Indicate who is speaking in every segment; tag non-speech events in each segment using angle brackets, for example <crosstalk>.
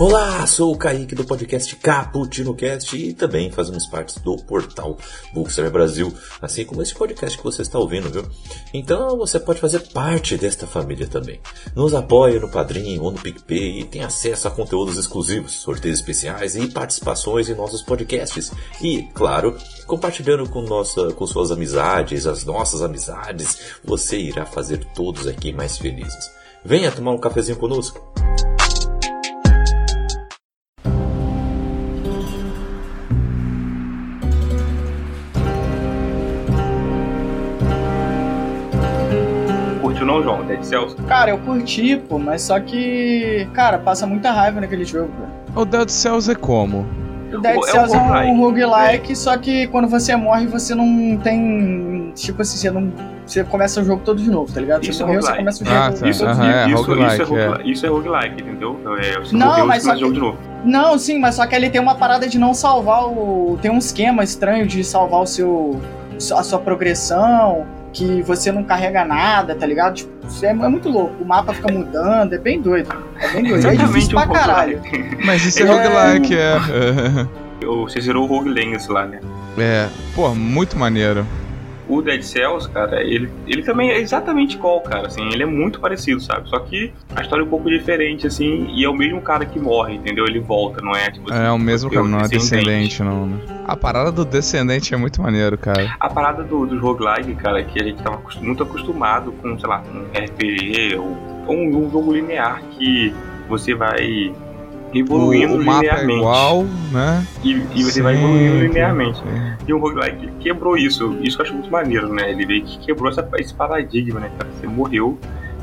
Speaker 1: Olá, sou o Kaique do podcast Caputino Cast e também fazemos parte do portal Bookseller Brasil, assim como esse podcast que você está ouvindo, viu? Então você pode fazer parte desta família também. Nos apoie no Padrim ou no PicPay e tem acesso a conteúdos exclusivos, sorteios especiais e participações em nossos podcasts. E, claro, compartilhando com, nossa, com suas amizades, as nossas amizades, você irá fazer todos aqui mais felizes. Venha tomar um cafezinho conosco.
Speaker 2: Cara, eu curti, pô, mas só que. Cara, passa muita raiva naquele jogo, velho.
Speaker 3: O Dead Cells é como?
Speaker 2: O Dead
Speaker 4: É um
Speaker 2: Cells é um
Speaker 4: roguelike.
Speaker 2: roguelike, só que quando você morre, você não tem. Tipo assim, você não. Você começa o jogo todo de novo, tá ligado?
Speaker 4: Isso
Speaker 2: você
Speaker 4: é
Speaker 2: morreu, você
Speaker 4: roguelike.
Speaker 2: começa o jogo
Speaker 3: Ah,
Speaker 2: todo
Speaker 3: tá.
Speaker 4: Isso,
Speaker 2: de novo.
Speaker 3: Aham, é
Speaker 4: isso,
Speaker 3: roguelike,
Speaker 4: isso, é
Speaker 3: é.
Speaker 4: roguelike, isso é roguelike, entendeu? É, você
Speaker 2: Não,
Speaker 4: morreu,
Speaker 2: mas
Speaker 4: você começa o jogo de novo.
Speaker 2: Não, sim, mas só que ele tem uma parada de não salvar o. Tem um esquema estranho de salvar o seu. a sua progressão, que você não carrega nada, tá ligado? Tipo, isso é, é muito louco. O mapa fica mudando, é bem doido. É bem doido. É difícil pra
Speaker 4: um
Speaker 2: caralho.
Speaker 3: Mas isso é,
Speaker 2: É.
Speaker 3: roguelike, é. <laughs>
Speaker 4: Você zerou o Rogue lá, né?
Speaker 3: É, pô, muito maneiro.
Speaker 4: O Dead Cells, cara, ele, ele também é exatamente igual, cara, assim, ele é muito parecido, sabe? Só que a história é um pouco diferente, assim, e é o mesmo cara que morre, entendeu? Ele volta, não é tipo
Speaker 3: É o mesmo
Speaker 4: é
Speaker 3: cara, não é
Speaker 4: descendente.
Speaker 3: não, né? A parada do descendente é muito maneiro, cara.
Speaker 4: A parada do, do roguelike, cara, que a gente tava muito acostumado com, sei lá, um RPG ou, ou um, um jogo linear que você vai evoluindo
Speaker 3: o, o mapa é
Speaker 4: linearmente.
Speaker 3: igual, né?
Speaker 4: E, e você vai evoluindo linearmente.
Speaker 3: Sim.
Speaker 4: E o roguelike quebrou isso. Isso que eu acho muito maneiro, né? Ele veio que quebrou essa, esse paradigma, né? Você morreu.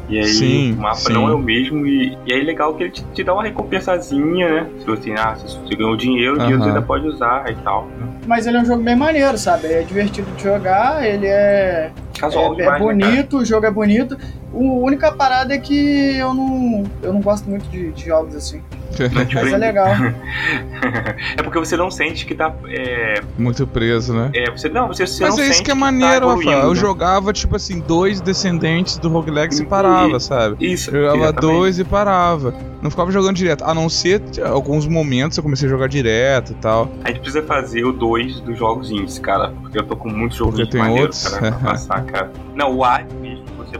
Speaker 4: E aí
Speaker 3: Sim,
Speaker 4: o mapa
Speaker 3: sim.
Speaker 4: não é o mesmo. E, e aí é legal que ele te, te dá uma recompensazinha, né? Se você, ah, se você ganhou dinheiro, o dinheiro você ainda pode usar e tal. Né?
Speaker 2: Mas ele é um jogo bem maneiro, sabe? É divertido de jogar, ele é.
Speaker 4: Casual
Speaker 2: É, é
Speaker 4: demais, né, cara?
Speaker 2: bonito, o jogo é bonito. O- A única parada é que eu não, eu não gosto muito de, de jogos assim. <laughs> Mas é legal. <laughs>
Speaker 4: é porque você não sente que tá. É,
Speaker 3: Muito preso, né?
Speaker 4: é, você, não, você, você
Speaker 3: Mas
Speaker 4: não
Speaker 3: é isso que é
Speaker 4: tá
Speaker 3: maneiro,
Speaker 4: evoluindo,
Speaker 3: Rafael. Eu
Speaker 4: né?
Speaker 3: jogava, tipo assim, dois descendentes do roguelike e parava, sabe?
Speaker 4: Isso,
Speaker 3: Jogava
Speaker 4: exatamente.
Speaker 3: dois e parava. Não ficava jogando direto. A não ser alguns momentos eu comecei a jogar direto e tal.
Speaker 4: A gente precisa fazer o 2 dos jogos indies, cara. Porque eu tô com muitos jogos
Speaker 3: Porque tem
Speaker 4: maneiros,
Speaker 3: outros?
Speaker 4: cara, pra <laughs> passar, cara. Não, o que você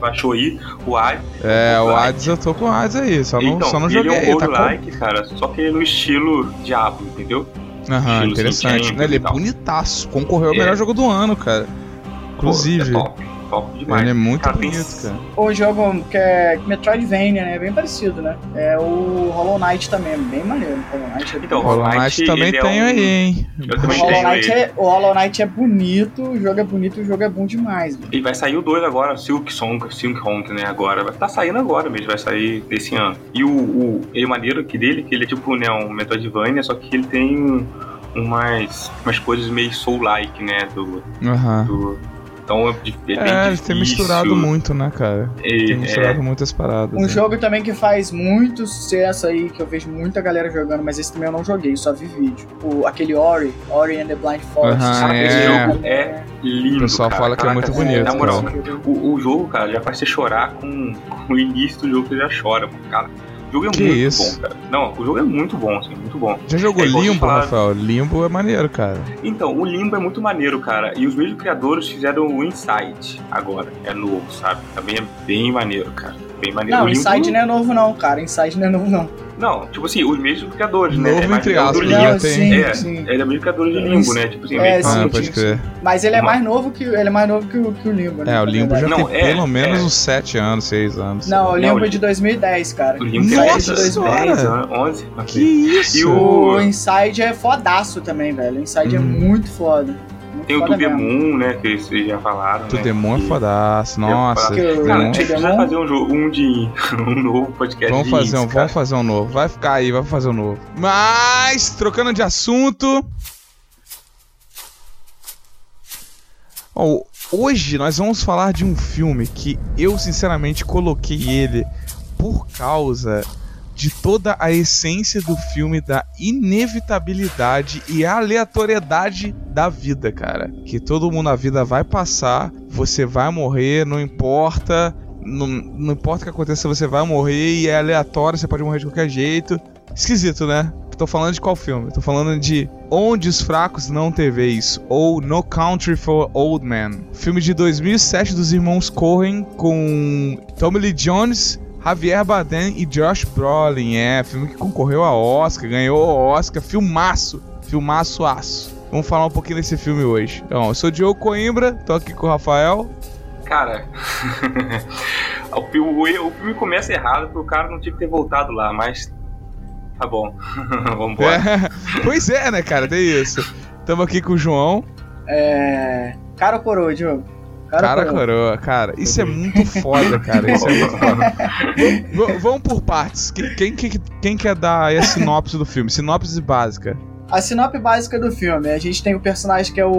Speaker 4: baixou aí, o Hades.
Speaker 3: É, o. Hades eu tô com o Hades aí. Só não,
Speaker 4: então,
Speaker 3: só não
Speaker 4: ele
Speaker 3: joguei.
Speaker 4: é um
Speaker 3: tá com-
Speaker 4: roguelike, cara, só que no estilo Diablo, entendeu?
Speaker 3: Aham, interessante. Né, Ele é bonitaço. Concorreu ao
Speaker 4: É.
Speaker 3: melhor jogo do ano, cara. Inclusive.
Speaker 4: Pô, é top, top demais.
Speaker 3: ele é muito
Speaker 4: Cara, tem-
Speaker 3: bonito, cara.
Speaker 2: O jogo que é Metroidvania, né? É bem parecido, né? É o Hollow Knight também, é bem maneiro. O Hollow Knight é
Speaker 4: Então,
Speaker 2: bem
Speaker 3: Hollow
Speaker 4: Hollow
Speaker 3: Knight também
Speaker 4: é
Speaker 3: tem
Speaker 4: um-
Speaker 3: aí, hein?
Speaker 4: Eu
Speaker 2: O Hollow, Knight é, o Hollow Knight é bonito, o jogo é bonito, o jogo é bom demais. velho.
Speaker 4: E vai sair o 2 agora, Silk Song, Silk Hunt, né? Agora. Vai tá saindo agora mesmo, vai sair desse ano. E o, o ele é maneiro que dele, que ele é tipo né, um Metroidvania, só que ele tem um- umas, umas coisas meio soul-like, né? Do,
Speaker 3: Aham.
Speaker 4: do, então é, é bem
Speaker 3: É,
Speaker 4: difícil.
Speaker 3: misturado muito, né, cara?
Speaker 4: E,
Speaker 3: Tem
Speaker 4: é,
Speaker 3: misturado muitas paradas.
Speaker 2: Um
Speaker 3: né?
Speaker 2: jogo também que faz muito sucesso aí, que eu vejo muita galera jogando, mas esse também eu não joguei, só vi vídeo. O, aquele Ori, Ori and the Blind Forest.
Speaker 4: Cara, esse
Speaker 3: é.
Speaker 4: jogo é lindo.
Speaker 3: O pessoal
Speaker 4: cara.
Speaker 3: fala que é
Speaker 4: Caraca,
Speaker 3: muito bonito,
Speaker 4: Na moral,
Speaker 3: cara.
Speaker 4: o, o jogo, cara, já faz você chorar com, com o início do jogo, você já chora, cara. O jogo é
Speaker 3: Que
Speaker 4: muito
Speaker 3: isso?
Speaker 4: bom, cara. Não, o jogo é muito bom, assim, muito bom.
Speaker 3: Já jogou
Speaker 4: É
Speaker 3: Limbo,
Speaker 4: falaram.
Speaker 3: Rafael? Limbo é maneiro, cara.
Speaker 4: Então, o Limbo é muito maneiro, cara. E os mesmos criadores fizeram o Inside agora. É novo, sabe? Também é bem maneiro, cara. Bem maneiro.
Speaker 2: Não,
Speaker 4: Limbo...
Speaker 2: Inside não é novo não, cara. Inside não é novo não.
Speaker 4: Não, tipo assim, os mesmos criadores, né?
Speaker 3: Novo
Speaker 4: é mais
Speaker 3: entre aspas,
Speaker 4: do
Speaker 3: né?
Speaker 4: Limbo.
Speaker 3: tem-
Speaker 2: sim,
Speaker 4: É,
Speaker 2: sim.
Speaker 4: ele é mesmo criador de Limbo, né? Tipo assim,
Speaker 2: É,
Speaker 4: meio
Speaker 3: ah,
Speaker 2: sim,
Speaker 3: pode crer.
Speaker 2: Mas ele é mais novo que ele é mais novo que o, que o Limbo, né?
Speaker 3: É, o Limbo já.
Speaker 4: Não,
Speaker 3: tem
Speaker 4: é,
Speaker 3: pelo menos
Speaker 4: é.
Speaker 3: uns 7 anos, 6 anos.
Speaker 2: Não, o
Speaker 4: Não,
Speaker 2: Limbo é de 2010, cara.
Speaker 4: O Limbo
Speaker 2: é
Speaker 3: Nossa
Speaker 2: de 2010.
Speaker 3: senhora!
Speaker 4: 10, 11. não
Speaker 3: Que isso?
Speaker 4: E
Speaker 2: O
Speaker 4: o-
Speaker 2: Inside é fodaço também, velho. O Inside é
Speaker 3: Hum.
Speaker 2: muito foda.
Speaker 4: Tem o To The. Moon, né? Que vocês já falaram.
Speaker 3: Tu
Speaker 4: né?
Speaker 3: É fodaço. Nossa.
Speaker 2: Que o-
Speaker 4: Cara, a gente precisa fazer um, jogo, um de <laughs> um novo podcast.
Speaker 3: Vamos fazer, um, vamos fazer um novo. Vai ficar aí, vai fazer um novo. Mas, trocando de assunto. Hoje nós vamos falar de um filme que eu sinceramente coloquei ele por causa de toda a essência do filme da inevitabilidade e aleatoriedade da vida, cara. Que todo mundo na vida vai passar, você vai morrer, não importa. Não, não importa o que aconteça, você vai morrer e é aleatório, você pode morrer de qualquer jeito. Esquisito, né? Tô falando de qual filme? Tô falando de Onde os Fracos Não Vez, ou No Country for Old Men. Filme de 2007 dos irmãos Coen com Tommy Lee Jones, Javier Bardem e Josh Brolin. É, filme que concorreu a Oscar, ganhou o Oscar, filmaço, filmaço aço. Vamos falar um pouquinho desse filme hoje. Então, eu sou o Diogo Coimbra, tô aqui com o Rafael.
Speaker 4: Cara, <laughs> o, filme, o filme começa errado porque o cara não tinha que ter voltado lá, mas Tá bom. <laughs> Vamos embora.
Speaker 3: É, <laughs> pois é, né, cara? Tem isso. Tamo aqui com o João.
Speaker 2: É. Cara ou coroa, Diogo?
Speaker 3: Cara, cara coroa. cara. Isso é muito foda, cara. Isso é muito <laughs> foda. v vamos por partes. Quem, quem, quem quer dar a sinopse do filme? Sinopse básica.
Speaker 2: A sinopse básica do filme, a gente tem o personagem que é o,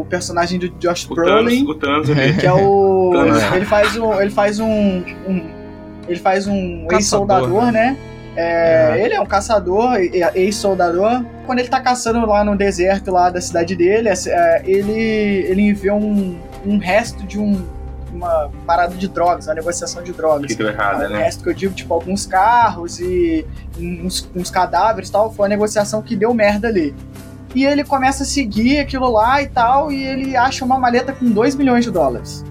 Speaker 2: o personagem do Josh Brolin,
Speaker 4: o Thanos, o Thanos
Speaker 2: que é o <laughs> ele faz um ele faz um, um ele faz um ex-soldador, né? É, é. Ele é um caçador, ex-soldador. Quando ele tá caçando lá no deserto lá da cidade dele, é, ele, ele vê um, um resto de um, uma parada de drogas, uma negociação de drogas.
Speaker 4: Que deu errado,
Speaker 2: é,
Speaker 4: né?
Speaker 2: O resto que eu digo, tipo, alguns carros e uns, uns cadáveres e tal, foi uma negociação que deu merda ali. E ele começa a seguir aquilo lá e tal, e ele acha uma maleta com 2 milhões de dólares.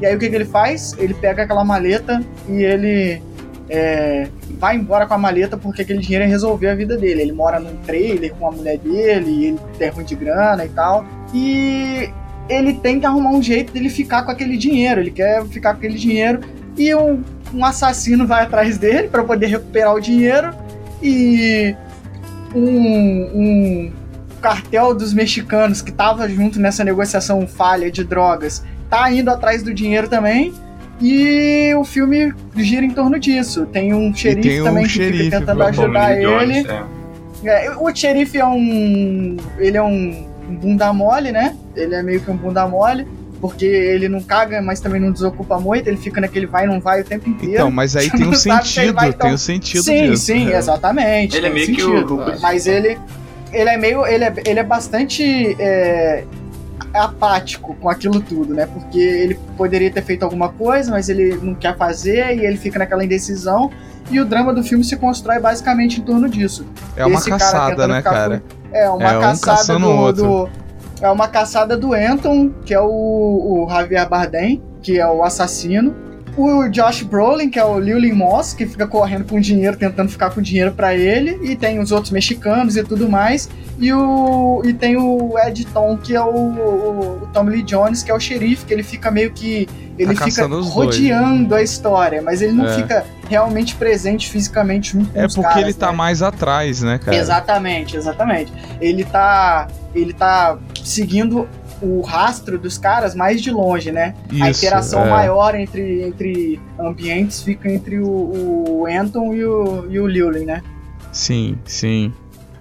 Speaker 2: E aí o que, que ele faz? Ele pega aquela maleta e ele é, vai embora com a maleta porque aquele dinheiro é resolver a vida dele. Ele mora num trailer com a mulher dele, ele tem ruim de grana e tal. E ele tem que arrumar um jeito dele ficar com aquele dinheiro. Ele quer ficar com aquele dinheiro e um, um assassino vai atrás dele para poder recuperar o dinheiro. E um, um cartel dos mexicanos que estava junto nessa negociação falha de drogas tá indo atrás do dinheiro também. E o filme gira em torno disso. Tem um xerife tem um também xerife, que fica tentando ajudar ele. É. É, o xerife é um. Ele é um, um bunda mole, né? Ele é meio que um bunda mole porque ele não caga, mas também não desocupa muito, ele fica naquele vai e não vai o tempo inteiro.
Speaker 3: Então, mas aí <laughs> tem um sentido, vai, então... tem um sentido
Speaker 2: Sim,
Speaker 3: disso.
Speaker 2: sim, exatamente.
Speaker 4: Ele é meio sentido, que o...
Speaker 2: Mas ele, ele é meio, ele é, ele é bastante é, apático com aquilo tudo, né? Porque ele poderia ter feito alguma coisa, mas ele não quer fazer e ele fica naquela indecisão. E o drama do filme se constrói basicamente em torno disso.
Speaker 3: É uma Esse caçada, cara né, cara?
Speaker 2: Com... É uma é caçada um do, do, É uma caçada do Anton, que é o, o Javier Bardem, que é o assassino o Josh Brolin, que é o Lily Moss, que fica correndo com dinheiro, tentando ficar com dinheiro para ele, e tem os outros mexicanos e tudo mais, e, o, e tem o Ed Tom, que é o, o, o Tom Lee Jones, que é o xerife, que ele fica meio que. Ele tá fica rodeando dois, a história, mas ele não é. fica realmente presente fisicamente junto
Speaker 3: É porque
Speaker 2: caras,
Speaker 3: ele tá
Speaker 2: né?
Speaker 3: mais atrás, né, cara?
Speaker 2: Exatamente, exatamente. Ele tá. Ele tá seguindo o rastro dos caras mais de longe, né? Isso, a interação é. maior entre, entre ambientes fica entre o, o Anton e o, e o né?
Speaker 3: Sim, sim.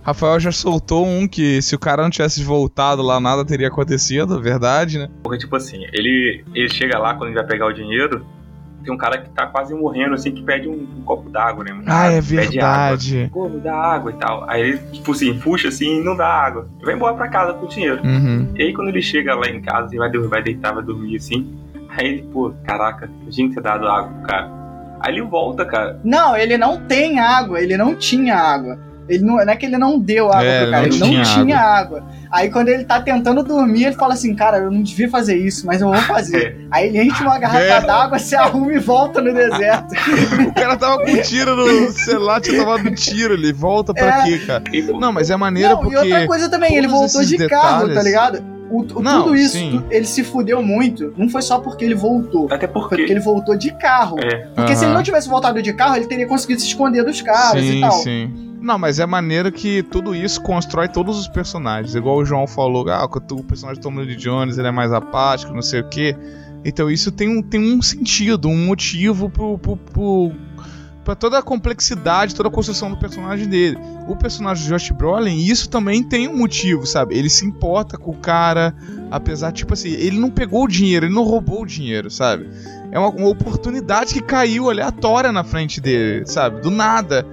Speaker 3: Rafael já soltou um que se o cara não tivesse voltado lá, nada teria acontecido, verdade, né?
Speaker 4: Porque, tipo assim, ele, ele chega lá quando ele vai pegar o dinheiro, tem um cara que tá quase morrendo, assim, que pede um, um copo d'água, né? Um
Speaker 3: ah, é verdade.
Speaker 4: Pô, dá água e tal. Aí ele, tipo assim, puxa assim e não dá água. Vai embora pra casa com o dinheiro.
Speaker 3: Uhum.
Speaker 4: E aí quando ele chega lá em casa e vai, vai deitar, vai dormir assim, aí ele, pô, caraca, a gente ter dado água pro cara. Aí ele volta, cara.
Speaker 2: Não, ele não tem água, ele não tinha água. Ele não, não é que ele não deu água é, pro cara, ele não tinha, tinha água. água. Aí quando ele tá tentando dormir, ele fala assim, cara, eu não devia fazer isso, mas eu vou fazer. <laughs> Aí ele enche uma garrafa é. d'água, se arruma e volta no deserto. <laughs>
Speaker 3: o cara tava com tiro no celular, tinha tomado tiro, ele volta pra é. quê, cara? Não, mas é maneira não, porque...
Speaker 2: E outra coisa também, ele voltou de detalhes... carro, tá ligado? O, o, não, tudo isso, sim. ele se fudeu muito. Não foi só porque ele voltou.
Speaker 4: Até porque.
Speaker 2: Porque ele voltou de carro. É. Porque uhum. se ele não tivesse voltado de carro, ele teria conseguido se esconder dos caras
Speaker 3: sim,
Speaker 2: e tal.
Speaker 3: Sim. Não, mas é maneiro que tudo isso constrói todos os personagens. Igual o João falou, ah, o personagem Tom Lee Jones ele é mais apático, não sei o quê. Então isso tem um, tem um sentido, um motivo pro, pro, pro, pra toda a complexidade, toda a construção do personagem dele. O personagem de Josh Brolin, isso também tem um motivo, sabe? Ele se importa com o cara, apesar, tipo assim, ele não pegou o dinheiro, ele não roubou o dinheiro, sabe? É uma, uma oportunidade que caiu aleatória na frente dele, sabe? Do nada.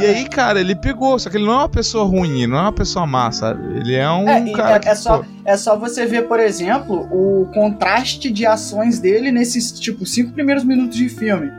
Speaker 3: E aí, cara, ele pegou, só que ele não é uma pessoa ruim, não é uma pessoa má, sabe? Ele é um
Speaker 2: É,
Speaker 3: cara
Speaker 2: é,
Speaker 3: que,
Speaker 2: é só,
Speaker 3: pô,
Speaker 2: é só você ver, por exemplo, o contraste de ações dele nesses, tipo, cinco primeiros minutos de filme.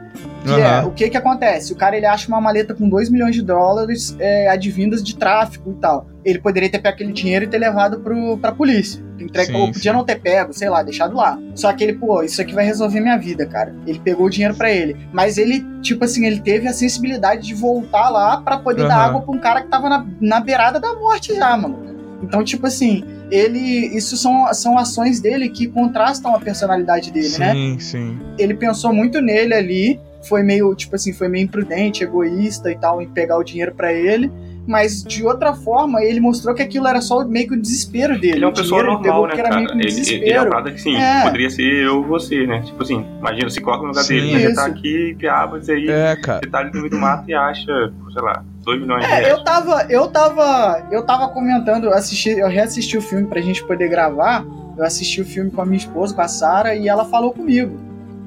Speaker 2: Que é,
Speaker 3: Aham.
Speaker 2: o que que acontece? O cara, ele acha uma maleta com 2 milhões de dólares é, advindas de tráfico e tal. Ele poderia ter pego aquele dinheiro e ter levado pro, pra polícia. Entregue,
Speaker 3: Sim,
Speaker 2: ou podia
Speaker 3: sim.
Speaker 2: não ter pego, sei lá, deixado lá. Só que ele, pô, isso aqui vai resolver minha vida, cara. Ele pegou o dinheiro pra ele. Mas ele, tipo assim, ele teve a sensibilidade de voltar lá pra poder dar
Speaker 3: Aham.
Speaker 2: água pra um cara que tava na, na beirada da morte já, mano. Então, tipo assim, ele. Isso são, são ações dele que contrastam a personalidade dele, né?
Speaker 3: sim, sim.
Speaker 2: ele pensou muito nele ali, foi meio, tipo assim, foi meio imprudente, egoísta e tal, em pegar o dinheiro pra ele, mas de outra forma, ele mostrou que aquilo era só meio que o desespero dele.
Speaker 4: Ele é uma
Speaker 2: O
Speaker 4: pessoa normal, né,
Speaker 2: que era
Speaker 4: cara?
Speaker 2: meio que um
Speaker 4: Ele, ele é uma parada que, sim,
Speaker 2: É.
Speaker 4: poderia ser eu ou você, né? Tipo assim, imagina, se coloca no lugar
Speaker 3: Sim.
Speaker 4: dele, né? Você tá aqui, piabas, aí
Speaker 3: É, cara.
Speaker 4: você tá ali no meio do mato e acha, sei lá, 2 milhões de
Speaker 2: É,
Speaker 4: reais.
Speaker 2: eu tava, eu tava, eu tava comentando, eu assisti, eu reassisti o filme pra gente poder gravar. Eu assisti o filme com a minha esposa, com a Sara, e ela falou comigo.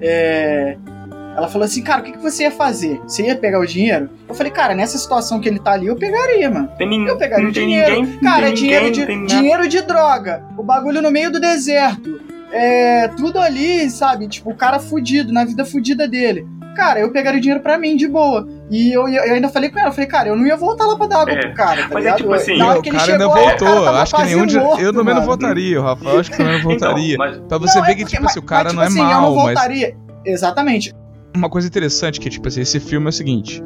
Speaker 2: É, ela falou assim, cara, o que, que você ia fazer? Você ia pegar o dinheiro? Eu falei, cara, nessa situação que ele tá ali, eu pegaria, mano.
Speaker 4: Tem ninguém,
Speaker 2: Eu pegaria
Speaker 4: não
Speaker 2: o
Speaker 4: tem
Speaker 2: dinheiro.
Speaker 4: ninguém,
Speaker 2: Cara,
Speaker 4: não
Speaker 2: é
Speaker 4: tem
Speaker 2: dinheiro,
Speaker 4: ninguém,
Speaker 2: de,
Speaker 4: não
Speaker 2: dinheiro de droga. O bagulho no meio do deserto. É, tudo ali, sabe? Tipo, o cara fudido, na vida fudida dele. Cara, eu pegaria o dinheiro pra mim, de boa. E eu, eu ainda falei com ela, eu falei, cara, eu não ia voltar lá pra dar água
Speaker 4: É,
Speaker 2: pro cara, tá
Speaker 4: mas é
Speaker 2: ligado?
Speaker 4: tipo assim,
Speaker 2: hora
Speaker 3: o
Speaker 2: que
Speaker 3: cara ainda
Speaker 2: chegou,
Speaker 3: voltou.
Speaker 2: cara
Speaker 3: acho que nenhum de...
Speaker 2: morto,
Speaker 3: Eu também não o Rafael acho que também não votaria.
Speaker 4: Então, mas
Speaker 3: Pra você
Speaker 2: Não,
Speaker 3: ver
Speaker 2: é
Speaker 3: que,
Speaker 2: porque-
Speaker 3: tipo assim, o cara
Speaker 2: mas,
Speaker 3: não é
Speaker 2: tipo assim,
Speaker 3: mal,
Speaker 2: eu não
Speaker 3: mas
Speaker 2: voltaria. Exatamente.
Speaker 3: Uma coisa interessante que, tipo assim, esse filme é o seguinte.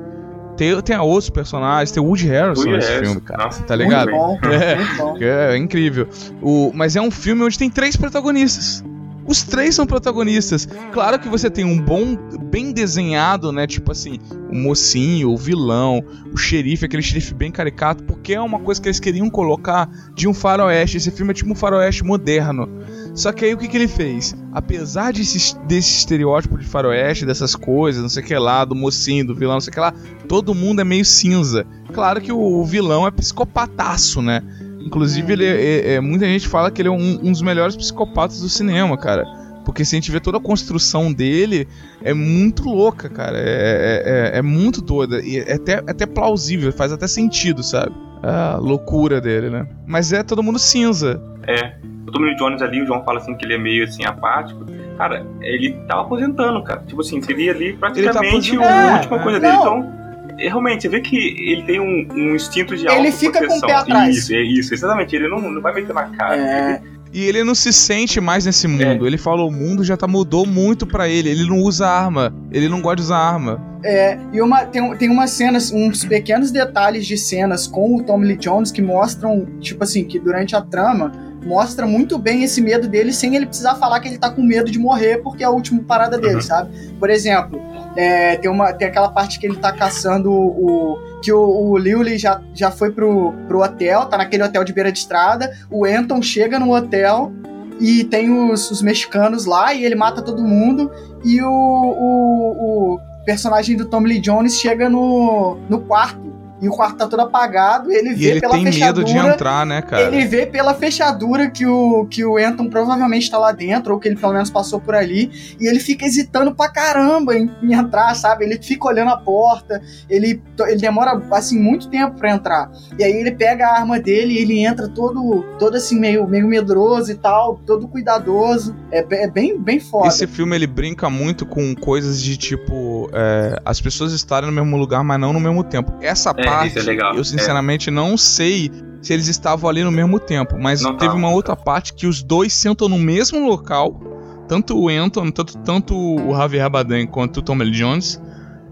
Speaker 3: Tem, tem outros personagens, tem o Woody Harrison
Speaker 4: Woody
Speaker 3: nesse
Speaker 4: Harrison,
Speaker 3: filme, cara.
Speaker 4: nossa,
Speaker 3: tá ligado?
Speaker 2: Bom,
Speaker 3: É. <laughs> É, é incrível. O, mas é um filme onde tem três protagonistas. Os três são protagonistas. Claro que você tem um bom, bem desenhado, né? Tipo assim, o mocinho, o vilão, o xerife, aquele xerife bem caricato, porque é uma coisa que eles queriam colocar de um faroeste. Esse filme é tipo um faroeste moderno. Só que aí o que, que ele fez? Apesar desse, desse estereótipo de faroeste, dessas coisas, não sei o que lá, do mocinho, do vilão, não sei o que lá, todo mundo é meio cinza. Claro que o, o vilão é psicopataço, né? Inclusive, ele é, é- é- muita gente fala que ele é um, um dos melhores psicopatas do cinema, cara. Porque se a gente vê toda a construção dele, é muito louca, cara. É, é- é- é muito doida. E é até, é até plausível, faz até sentido, sabe? A loucura dele, né? Mas é todo mundo cinza.
Speaker 4: É. O Tommy Jones ali, o João fala assim que ele é meio assim apático. Cara, ele tava aposentando, cara. Tipo assim, seria ali praticamente
Speaker 3: aposentando.
Speaker 4: a
Speaker 2: É,
Speaker 4: última
Speaker 3: é.
Speaker 4: coisa dele.
Speaker 2: Não.
Speaker 4: Então, é, realmente, você vê que ele tem um, um instinto de
Speaker 2: Ele fica com o pé atrás.
Speaker 4: Isso, é isso, exatamente. Ele não, não vai meter na cara.
Speaker 2: É,
Speaker 3: E ele não se sente mais nesse mundo.
Speaker 4: É.
Speaker 3: Ele falou, o mundo já tá, mudou muito pra ele. Ele não usa arma. Ele não gosta de usar arma.
Speaker 2: É, e uma, tem, tem umas cenas, uns pequenos detalhes de cenas com o Tommy Lee Jones que mostram, tipo assim, que durante a trama mostra muito bem esse medo dele sem ele precisar falar que ele tá com medo de morrer porque é a última parada dele,
Speaker 4: Uhum.
Speaker 2: sabe? Por exemplo, é, tem, uma, tem aquela parte que ele tá caçando o. que o, o Lily já, já foi pro, pro hotel, tá naquele hotel de beira de estrada. O Anton chega no hotel e tem os, os mexicanos lá e ele mata todo mundo. E o, o, o personagem do Tom Lee Jones chega no, no quarto. E o quarto tá todo apagado, ele
Speaker 3: E
Speaker 2: vê
Speaker 3: ele
Speaker 2: pela
Speaker 3: tem
Speaker 2: fechadura.
Speaker 3: medo de entrar, né, cara?
Speaker 2: Ele vê pela fechadura que o, que o Anton provavelmente tá lá dentro, ou que ele pelo menos passou por ali, e ele fica hesitando pra caramba em, em entrar, sabe? Ele fica olhando a porta, ele, ele demora, assim, muito tempo pra entrar. E aí ele pega a arma dele e ele entra todo, todo assim, meio, meio medroso e tal, todo cuidadoso. É, é bem, bem foda.
Speaker 3: Esse filme ele brinca muito com coisas de tipo é, as pessoas estarem no mesmo lugar, mas não no mesmo tempo. Essa
Speaker 4: É,
Speaker 3: parte,
Speaker 4: isso é legal,
Speaker 3: eu sinceramente não sei se eles estavam ali no mesmo tempo, mas
Speaker 4: Não
Speaker 3: teve
Speaker 4: tava,
Speaker 3: uma outra parte que os dois sentam no mesmo local, tanto o Anton, tanto, tanto o Javier Bardem quanto o Tom Lee Jones,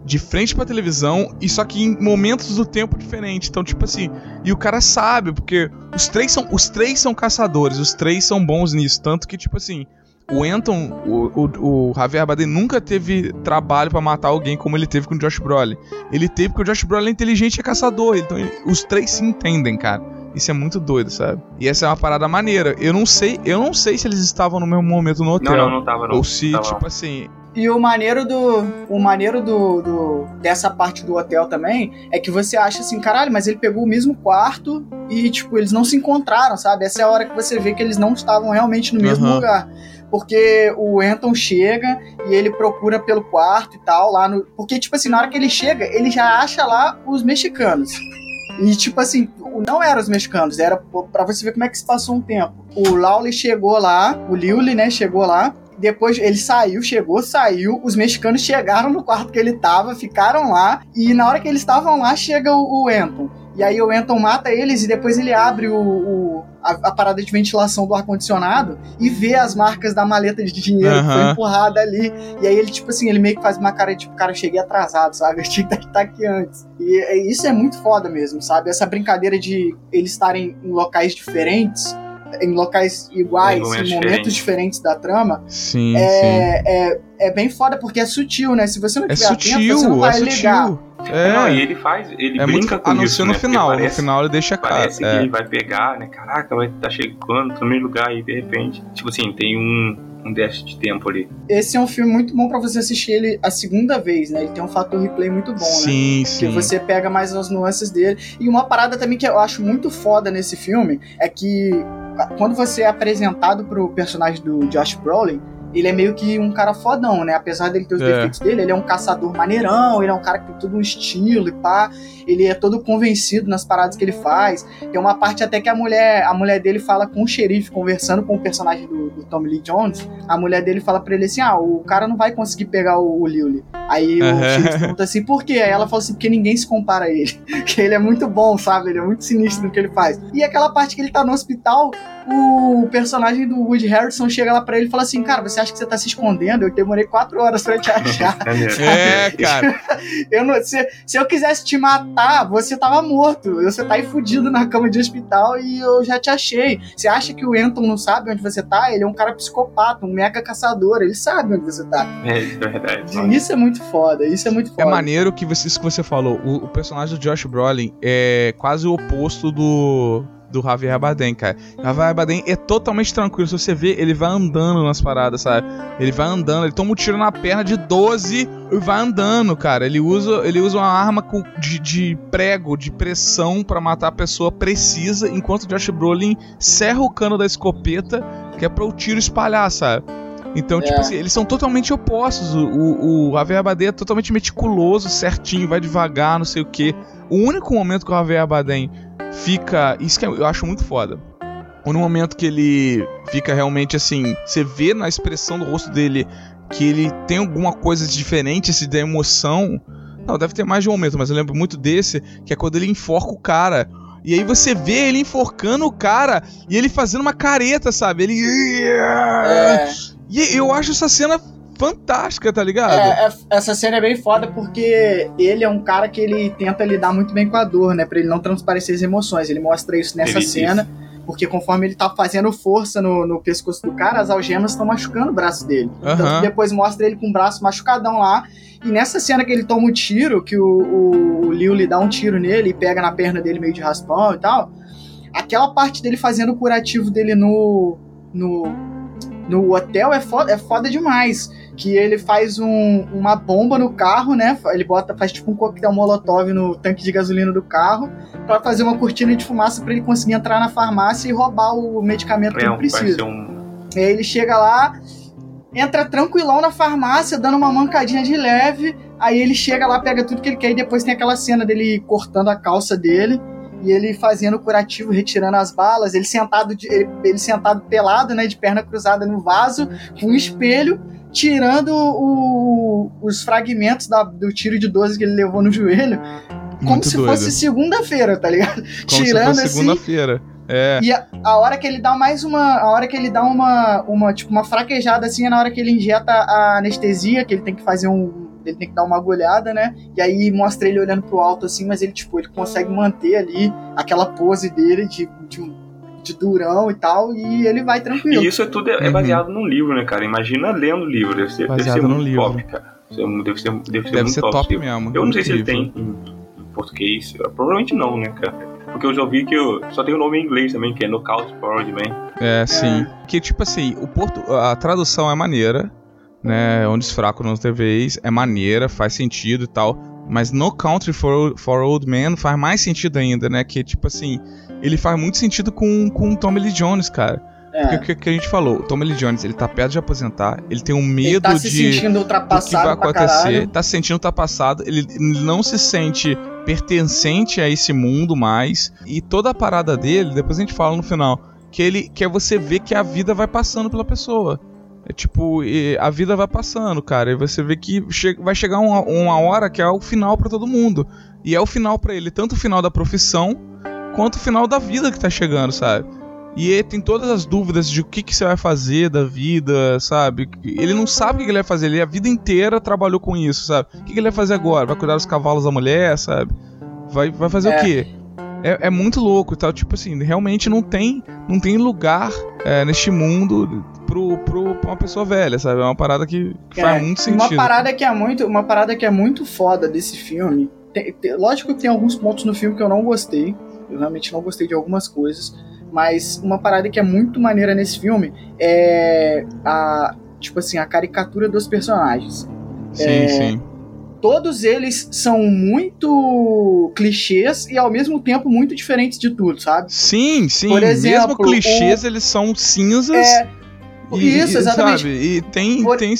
Speaker 3: de frente pra televisão e só que em momentos do tempo diferentes. Então, tipo assim, e o cara sabe, porque os três são os três são caçadores, os três são bons nisso, tanto que tipo assim, o Anton, o, o, o Javier Bardem nunca teve trabalho pra matar alguém como ele teve com o Josh Brolin. Ele teve porque o Josh Brolin é inteligente e é caçador, então ele- os três se entendem, cara. Isso é muito doido, sabe? E essa é uma parada maneira. Eu não sei, eu não sei se eles estavam no mesmo momento no hotel.
Speaker 4: Não, não, não tava não.
Speaker 3: Ou se,
Speaker 4: Tava,
Speaker 3: tipo assim,
Speaker 2: E o maneiro do. O maneiro do, do- dessa parte do hotel também é que você acha assim, caralho, mas ele pegou o mesmo quarto e, tipo, eles não se encontraram, sabe? Essa é a hora que você vê que eles não estavam realmente no mesmo
Speaker 3: Aham.
Speaker 2: lugar. Porque o Anton chega e ele procura pelo quarto e tal, lá no. Porque, tipo assim, na hora que ele chega, ele já acha lá os mexicanos. E, tipo assim, não eram os mexicanos, era para você ver como é que se passou um tempo. O Lawley chegou lá, o Liuli, né, chegou lá, depois ele saiu, chegou, saiu. Os mexicanos chegaram no quarto que ele tava, ficaram lá. E na hora que eles estavam lá, chega o, o Anton. E aí o Anton mata eles e depois ele abre o, o a, a, parada de ventilação do ar-condicionado e vê as marcas da maleta de dinheiro uhum. que foi empurrada ali. E aí ele, tipo assim, ele meio que faz uma cara, tipo, cara, eu cheguei atrasado, sabe? <laughs> Eu tinha que estar aqui antes. E, e isso é muito foda mesmo, sabe? Essa brincadeira de eles estarem em locais diferentes em locais iguais, em momentos diferentes da trama,
Speaker 3: sim,
Speaker 2: é,
Speaker 3: sim.
Speaker 2: É, é bem foda porque é sutil, né? Se você não
Speaker 3: é
Speaker 2: tiver
Speaker 3: sutil,
Speaker 2: atento, você não vai
Speaker 3: é
Speaker 2: ligar.
Speaker 3: Sutil. É.
Speaker 4: Não, e ele faz, ele
Speaker 3: é
Speaker 4: brinca
Speaker 3: muito,
Speaker 4: com
Speaker 3: a não
Speaker 4: isso,
Speaker 3: ser no
Speaker 4: né?
Speaker 3: final,
Speaker 4: parece,
Speaker 3: no final ele deixa claro.
Speaker 4: Parece que
Speaker 3: é.
Speaker 4: ele vai pegar, né? Caraca, vai estar tá chegando no primeiro lugar e de repente, tipo assim, tem um, um déficit de tempo ali.
Speaker 2: Esse é um filme muito bom para você assistir ele a segunda vez, né? Ele tem um fator replay muito bom,
Speaker 3: sim,
Speaker 2: né?
Speaker 3: Sim,
Speaker 2: Que você pega mais as nuances dele. E uma parada também que eu acho muito foda nesse filme é que quando você é apresentado pro personagem do Josh Brolin, ele é meio que um cara fodão, né? Apesar dele ter os é. defeitos dele, ele é um caçador maneirão, ele é um cara que tem todo um estilo e pá. Ele é todo convencido nas paradas que ele faz. Tem uma parte até que a mulher, a mulher dele fala com o xerife, conversando com o personagem do, do Tommy Lee Jones. A mulher dele fala pra ele assim: ah, o cara não vai conseguir pegar o, o Lily. Aí o xerife pergunta assim, por quê? Aí ela fala assim, porque ninguém se compara a ele. <laughs> que ele é muito bom, sabe? Ele é muito sinistro no que ele faz. E aquela parte que ele tá no hospital, o personagem do Woody Harrison chega lá pra ele e fala assim, cara, você acha que você tá se escondendo? Eu demorei quatro horas pra te achar. <laughs>
Speaker 3: é, <laughs> cara. <laughs>
Speaker 2: eu não, se, se eu quisesse te matar, você tava morto. Você tá aí fudido na cama de hospital e eu já te achei. Você acha que o Anton não sabe onde você tá? Ele é um cara psicopata, um mega caçador. Ele sabe onde você tá.
Speaker 4: É, isso é verdade.
Speaker 2: E isso é muito foda. Isso é muito foda.
Speaker 3: É maneiro que você, isso que você falou. O, o personagem do Josh Brolin é quase o oposto do do Javier Bardem, cara. O Javier Bardem é totalmente tranquilo. Se você vê, ele vai andando nas paradas, sabe? Ele vai andando, ele toma um tiro na perna de 12 e vai andando, cara. Ele usa, ele usa uma arma com, de, de prego, de pressão para matar a pessoa precisa, enquanto o Josh Brolin serra o cano da escopeta, que é para o tiro espalhar, sabe? Então, tipo é. assim, eles são totalmente opostos. O, o, o Javier Bardem é totalmente meticuloso, certinho, vai devagar, não sei o que. O único momento que o Javier Bardem fica. Isso que eu acho muito foda. Ou no momento que ele fica realmente assim, você vê na expressão do rosto dele que ele tem alguma coisa diferente, esse da emoção. Não, deve ter mais de um momento, mas eu lembro muito desse, que é quando ele enforca o cara. E aí você vê ele enforcando o cara e ele fazendo uma careta, sabe? Ele. É. E eu acho essa cena fantástica, tá ligado?
Speaker 2: É, é, essa cena é bem foda porque ele é um cara que ele tenta lidar muito bem com a dor, né? Pra ele não transparecer as emoções. Ele mostra isso nessa ele cena. Porque conforme ele tá fazendo força no, no pescoço do cara, as algemas estão machucando o braço dele. Uhum. Então depois mostra ele com o braço machucadão lá. E nessa cena que ele toma um tiro, que o, o, o Liu lhe dá um tiro nele e pega na perna dele meio de raspão e tal. Aquela parte dele fazendo o curativo dele no. no no hotel é foda, é foda demais. Que ele faz um, uma bomba no carro, né? Ele bota, faz tipo um coquetel molotov no tanque de gasolina do carro para fazer uma cortina de fumaça para ele conseguir entrar na farmácia e roubar o medicamento é, que ele precisa. Um... Aí ele chega lá, entra tranquilão na farmácia, dando uma mancadinha de leve. Aí ele chega lá, pega tudo que ele quer e depois tem aquela cena dele cortando a calça dele e ele fazendo o curativo, retirando as balas, ele sentado, de, ele, ele, sentado pelado, né, de perna cruzada no vaso, com um espelho, tirando o, os fragmentos da, do tiro de 12 que ele levou no joelho, como Muito se doido. fosse segunda-feira, tá ligado?
Speaker 3: Como tirando se fosse assim. segunda-feira. É.
Speaker 2: E a, a, hora que ele dá mais uma. A hora que ele dá uma. uma tipo, uma fraquejada assim é na hora que ele injeta a anestesia, que ele tem que fazer um ele tem que dar uma agulhada, né? E aí mostra ele olhando pro alto assim, mas ele, tipo, ele consegue manter ali aquela pose dele de, de, de durão e tal, e ele vai tranquilo.
Speaker 4: E isso é tudo é, é baseado uhum. num livro, né, cara? Imagina lendo o livro, deve ser, baseado deve ser muito livro. top, cara. Deve ser, deve ser, deve muito ser top, top
Speaker 3: mesmo.
Speaker 4: Eu não sei se ele tem em, português, provavelmente não, né, cara? Porque eu já ouvi que eu, só tem o um nome em inglês também, que é Knockout Power Man.
Speaker 3: É, sim. Que tipo assim, o porto, a tradução é maneira, né? Onde fraco nos TVs é maneira, faz sentido e tal. Mas No Country for, for Old Men faz mais sentido ainda, né? Que, tipo assim, ele faz muito sentido com, com Tommy Lee Jones, cara. É. Porque o que, a gente falou, o Tommy Lee Jones, ele tá perto de aposentar, ele tem um medo ele tá se
Speaker 2: de sentindo ultrapassado
Speaker 3: do que vai acontecer, tá se sentindo ultrapassado, ele não se sente pertencente a esse mundo mais, e toda a parada dele, depois a gente fala no final, que ele quer você ver que a vida vai passando pela pessoa. É tipo, a vida vai passando, cara. E você vê que che vai chegar uma, uma hora que é o final para todo mundo. E é o final para ele, tanto o final da profissão quanto o final da vida que tá chegando, sabe? E ele tem todas as dúvidas de o que, que você vai fazer da vida, sabe? Ele não sabe o que ele vai fazer, ele a vida inteira trabalhou com isso, sabe? O que, que ele vai fazer agora? Vai cuidar dos cavalos da mulher, sabe? Vai, vai fazer é. o quê? É, é, muito louco e tal, tipo assim, realmente não tem, não tem lugar é, neste mundo pro, pro, pra uma pessoa velha, sabe? É uma parada que, que faz é, muito sentido.
Speaker 2: Uma parada que é muito, uma parada que é muito foda desse filme. Tem, tem, lógico que tem alguns pontos no filme que eu não gostei. Eu realmente não gostei de algumas coisas. Mas uma parada que é muito maneira nesse filme é a, tipo assim, a caricatura dos personagens.
Speaker 3: Sim, é, sim.
Speaker 2: Todos eles são muito clichês e ao mesmo tempo muito diferentes de tudo, sabe?
Speaker 3: Sim, sim. Por exemplo, mesmo clichês, o, eles são cinzas. É,
Speaker 2: e, isso, exatamente.
Speaker 3: Sabe? E tem, Por... tem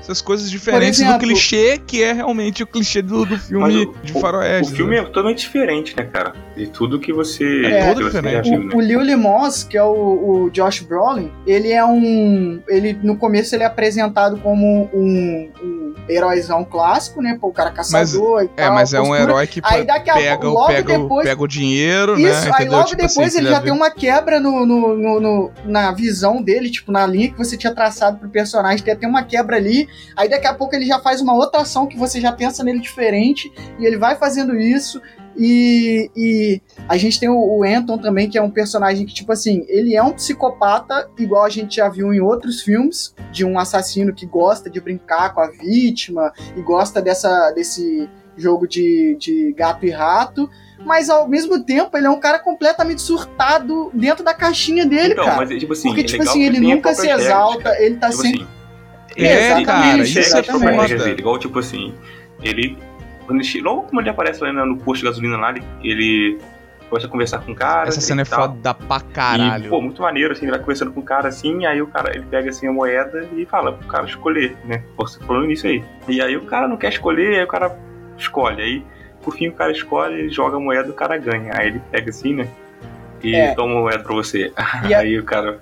Speaker 3: essas coisas diferentes exemplo, do clichê, que é realmente o clichê do, do filme o, de faroeste.
Speaker 4: O filme
Speaker 3: né?
Speaker 4: é totalmente diferente, né, cara? De tudo que você... É,
Speaker 2: todo diferente. O, né? o Leo Limos, que é o, o Josh Brolin, ele é um... Ele, no começo ele é apresentado como um, um heróizão clássico, né? Pô, o cara caçador
Speaker 3: mas,
Speaker 2: e tal.
Speaker 3: É, mas é um herói que aí daqui a, pega, logo pega, depois, pega o dinheiro,
Speaker 2: isso, né? Isso, aí logo tipo assim, depois assim, ele já tem uma quebra no, no, no, no, na visão dele, tipo, na linha que você tinha traçado pro personagem, tem até uma quebra ali, aí daqui a pouco ele já faz uma outra ação que você já pensa nele diferente, e ele vai fazendo isso, e, e, a gente tem o, o, Anton também, que é um personagem que, tipo assim, ele é um psicopata, igual a gente já viu em outros filmes, de um assassino que gosta de brincar com a vítima e gosta dessa, desse jogo de, de gato e rato. Mas ao mesmo tempo, ele é um cara completamente surtado dentro da caixinha dele, então, cara. Mas, tipo assim, Porque, tipo assim, ele nunca se exalta, ele tá tipo sempre. Assim,
Speaker 4: é, cara, isso é foda. Igual, tipo assim, ele quando ele, logo como ele aparece lá no posto de gasolina lá, ele, começa a conversar com o cara.
Speaker 3: Essa cena é foda pra caralho.
Speaker 4: E, pô, muito maneiro, assim, ele vai conversando com o cara assim, aí o cara ele pega assim a moeda e fala pro cara escolher, né? Você falou nisso aí. E aí o cara não quer escolher, aí o cara escolhe. Aí, por fim, o cara escolhe, ele joga a moeda e o cara ganha. Aí ele pega assim, né? E é. toma a moeda pra você. E <laughs> aí a... o cara.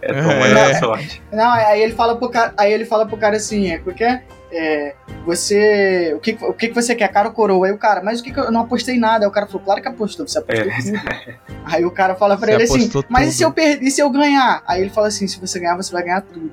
Speaker 4: É, toma a moeda é. sorte.
Speaker 2: Não, aí ele fala pro cara, aí ele fala pro cara assim, é porque é, você. O que, o que você quer, cara ou coroa? Aí o cara, mas o que, que eu não apostei nada? Aí o cara falou, claro que apostou, você apostou é. tudo. Aí o cara fala pra você ele assim, mas e se, eu per... e se eu ganhar? Aí ele fala assim, se você ganhar, você vai ganhar tudo.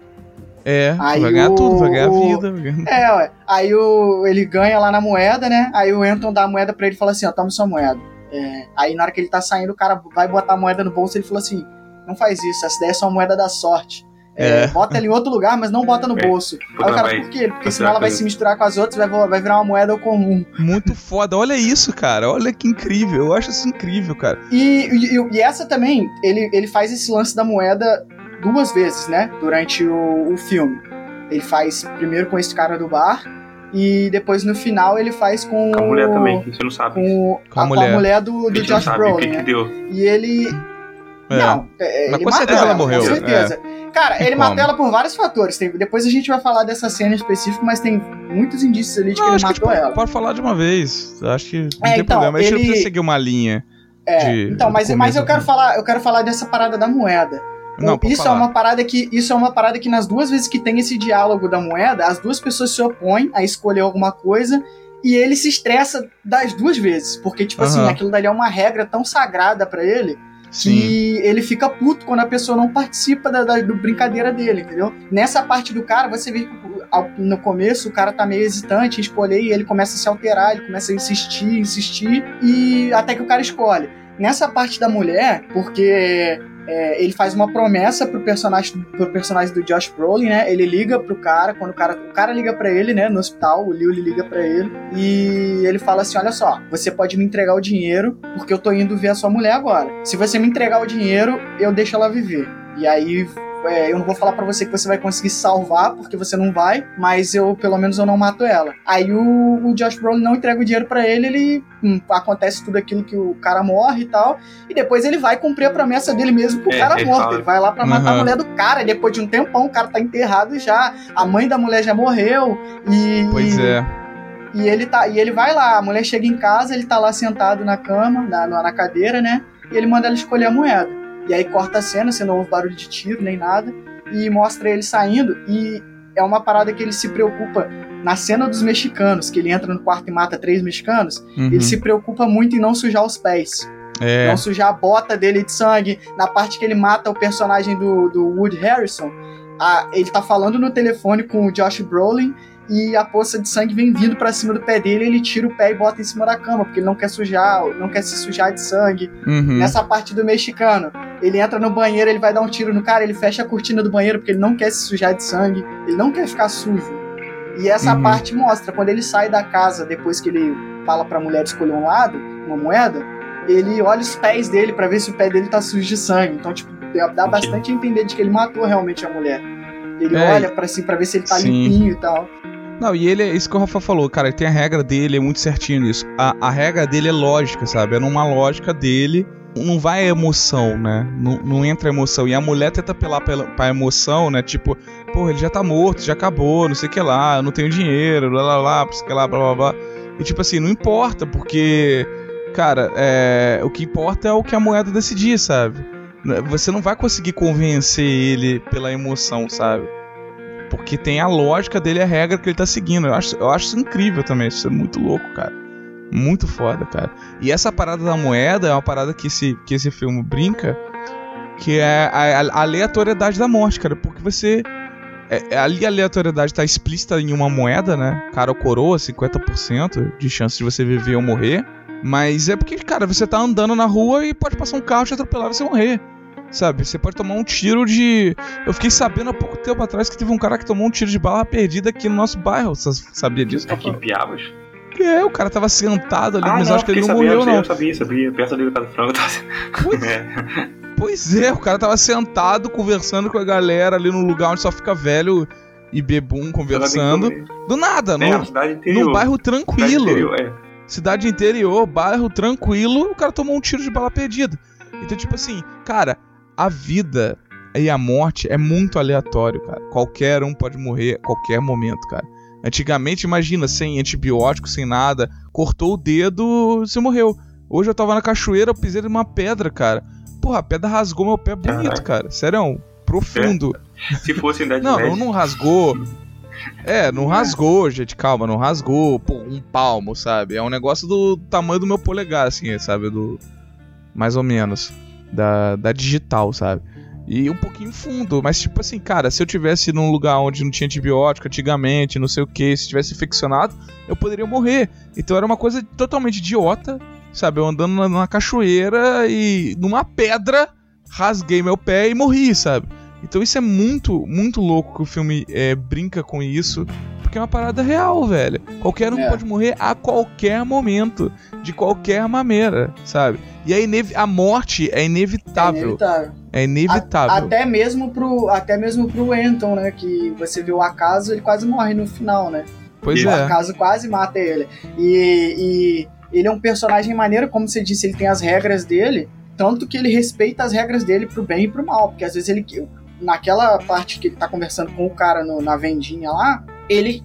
Speaker 3: É, aí vai ganhar o, tudo, vai ganhar a vida.
Speaker 2: É, ué. Aí o, ele ganha lá na moeda, né? Aí o Anton dá a moeda pra ele e fala assim, ó, toma sua moeda. É, aí na hora que ele tá saindo, o cara vai botar a moeda no bolso e ele falou assim, não faz isso, essa daí é só moeda da sorte. É, é. Bota ela em outro lugar, mas não bota no é. bolso. Aí o cara, por quê? Porque senão ela vai se misturar com as outras e vai, vai virar uma moeda comum.
Speaker 3: Muito foda. Olha isso, cara. Olha que incrível. Eu acho isso incrível, cara.
Speaker 2: E, e, e essa também, ele, ele faz esse lance da moeda duas vezes, né? Durante o, o filme. Ele faz primeiro com esse cara do bar e depois no final ele faz com.
Speaker 4: Com a mulher também, que você não sabe.
Speaker 2: Com, com a, a, mulher. Com a mulher do, do Josh Brolin. Né? E ele. É. Não,
Speaker 3: é, Mas com certeza ela, morreu.
Speaker 2: Com certeza. É. Cara, ele matou ela por vários fatores. Tem, depois a gente vai falar dessa cena específica, mas tem muitos indícios ali de não, que ele matou que ela.
Speaker 3: Pode falar de uma vez. Acho que não é, tem então, problema. A gente ele... não precisa seguir uma linha.
Speaker 2: É, de, então, mas, mas eu quero falar, eu quero falar dessa parada da moeda. Não, isso falar. é uma parada que isso é uma parada que nas duas vezes que tem esse diálogo da moeda, as duas pessoas se opõem a escolher alguma coisa e ele se estressa das duas vezes, porque tipo assim, aquilo dali é uma regra tão sagrada para ele Sim. que ele fica puto quando a pessoa não participa da, da do brincadeira dele, entendeu? Nessa parte do cara, você vê que no começo o cara tá meio hesitante em escolher e ele começa a se alterar, ele começa a insistir, insistir e até que o cara escolhe. Nessa parte da mulher, porque é, ele faz uma promessa pro personagem, pro personagem do Josh Brolin, né? Ele liga pro cara, quando o cara, o cara liga para ele, né, no hospital, o Liu liga para ele e ele fala assim: "Olha só, você pode me entregar o dinheiro porque eu tô indo ver a sua mulher agora. Se você me entregar o dinheiro, eu deixo ela viver". E aí é, eu não vou falar para você que você vai conseguir salvar, porque você não vai, mas eu, pelo menos, eu não mato ela. Aí o, o Josh Brolin não entrega o dinheiro para ele, ele hum, acontece tudo aquilo que o cara morre e tal, e depois ele vai cumprir a promessa dele mesmo pro é, cara morto. Fala. Ele vai lá para matar uhum. a mulher do cara, e depois de um tempão o cara tá enterrado já, a mãe da mulher já morreu, e.
Speaker 3: Pois é.
Speaker 2: E ele, tá, e ele vai lá, a mulher chega em casa, ele tá lá sentado na cama, na, na cadeira, né? E ele manda ela escolher a moeda. E aí corta a cena, você não ouve barulho de tiro nem nada, e mostra ele saindo. E é uma parada que ele se preocupa na cena dos mexicanos, que ele entra no quarto e mata três mexicanos. Uhum. Ele se preocupa muito em não sujar os pés. É. Não sujar a bota dele de sangue. Na parte que ele mata o personagem do, do Wood Harrison, a, ele tá falando no telefone com o Josh Brolin e a poça de sangue vem vindo para cima do pé dele, ele tira o pé e bota em cima da cama, porque ele não quer sujar, não quer se sujar de sangue. Uhum. Nessa parte do mexicano, ele entra no banheiro, ele vai dar um tiro no cara, ele fecha a cortina do banheiro porque ele não quer se sujar de sangue, ele não quer ficar sujo. E essa uhum. parte mostra quando ele sai da casa depois que ele fala para a mulher escolher um lado, uma moeda, ele olha os pés dele para ver se o pé dele tá sujo de sangue. Então, tipo, dá bastante a entender de que ele matou realmente a mulher. Ele é, olha para si para ver se ele tá sim. limpinho e tal.
Speaker 3: Não, e ele é isso que o Rafa falou, cara, ele tem a regra dele, é muito certinho nisso. A, a regra dele é lógica, sabe? É numa lógica dele. Não vai emoção, né? Não, não entra emoção. E a mulher tenta apelar pra, pra emoção, né? Tipo, pô, ele já tá morto, já acabou, não sei o que lá, eu não tenho dinheiro, blá blá blá, não sei que lá, blá blá blá. E tipo assim, não importa, porque, cara, é, o que importa é o que a moeda decidir, sabe? Você não vai conseguir convencer ele pela emoção, sabe? Porque tem a lógica dele, a regra que ele tá seguindo. Eu acho, eu acho isso incrível também. Isso é muito louco, cara. Muito foda, cara. E essa parada da moeda é uma parada que esse, que esse filme brinca, que é a, a aleatoriedade da morte, cara. Porque você. É, é ali a aleatoriedade tá explícita em uma moeda, né? Cara ou coroa, 50% de chance de você viver ou morrer. Mas é porque, cara, você tá andando na rua e pode passar um carro te atropelar e você morrer. Sabe? Você pode tomar um tiro de. Eu fiquei sabendo há pouco tempo atrás que teve um cara que tomou um tiro de bala perdida aqui no nosso bairro. Você sabia disso?
Speaker 4: Aqui em Piabas?
Speaker 3: É, o cara tava sentado ali, ah, mas
Speaker 4: não,
Speaker 3: acho que ele não
Speaker 4: sabia,
Speaker 3: morreu, não.
Speaker 4: Eu sabia, sabia. Perto ali do cara do frango tava.
Speaker 3: Pois é. pois é, o cara tava sentado conversando com a galera ali num lugar onde só fica velho e bebum conversando. Do nada, é, no, cidade interior. num bairro tranquilo. Cidade interior, é. Cidade interior, bairro tranquilo, o cara tomou um tiro de bala perdida. Então, tipo assim, cara, a vida e a morte é muito aleatório, cara. Qualquer um pode morrer a qualquer momento, cara. Antigamente, imagina, sem antibiótico, sem nada, cortou o dedo, você morreu. Hoje eu tava na cachoeira, eu pisei numa pedra, cara. Porra, a pedra rasgou meu pé bonito, cara. Sério, profundo.
Speaker 4: É. Se fosse <laughs> em Dead
Speaker 3: Não, não, não rasgou. É, não rasgou, gente, calma, não rasgou, pô, um palmo, sabe? É um negócio do tamanho do meu polegar, assim, sabe? Do. Mais ou menos da, da digital, sabe? E um pouquinho fundo, mas tipo assim, cara, se eu tivesse num lugar onde não tinha antibiótico antigamente, não sei o que, se tivesse infeccionado, eu poderia morrer. Então era uma coisa totalmente idiota, sabe? Eu andando na cachoeira e numa pedra rasguei meu pé e morri, sabe? Então isso é muito, muito louco que o filme é, brinca com isso, porque é uma parada real, velho. Qualquer um é. pode morrer a qualquer momento, de qualquer maneira, sabe? E a, a morte é inevitável. É inevitável. É inevitável.
Speaker 2: A até mesmo pro até mesmo pro Anton, né, que você viu o acaso, ele quase morre no final, né?
Speaker 3: Pois
Speaker 2: e
Speaker 3: é.
Speaker 2: O acaso quase mata ele. E, e ele é um personagem maneiro, como você disse, ele tem as regras dele, tanto que ele respeita as regras dele pro bem e pro mal, porque às vezes ele naquela parte que ele tá conversando com o cara no, na vendinha lá, ele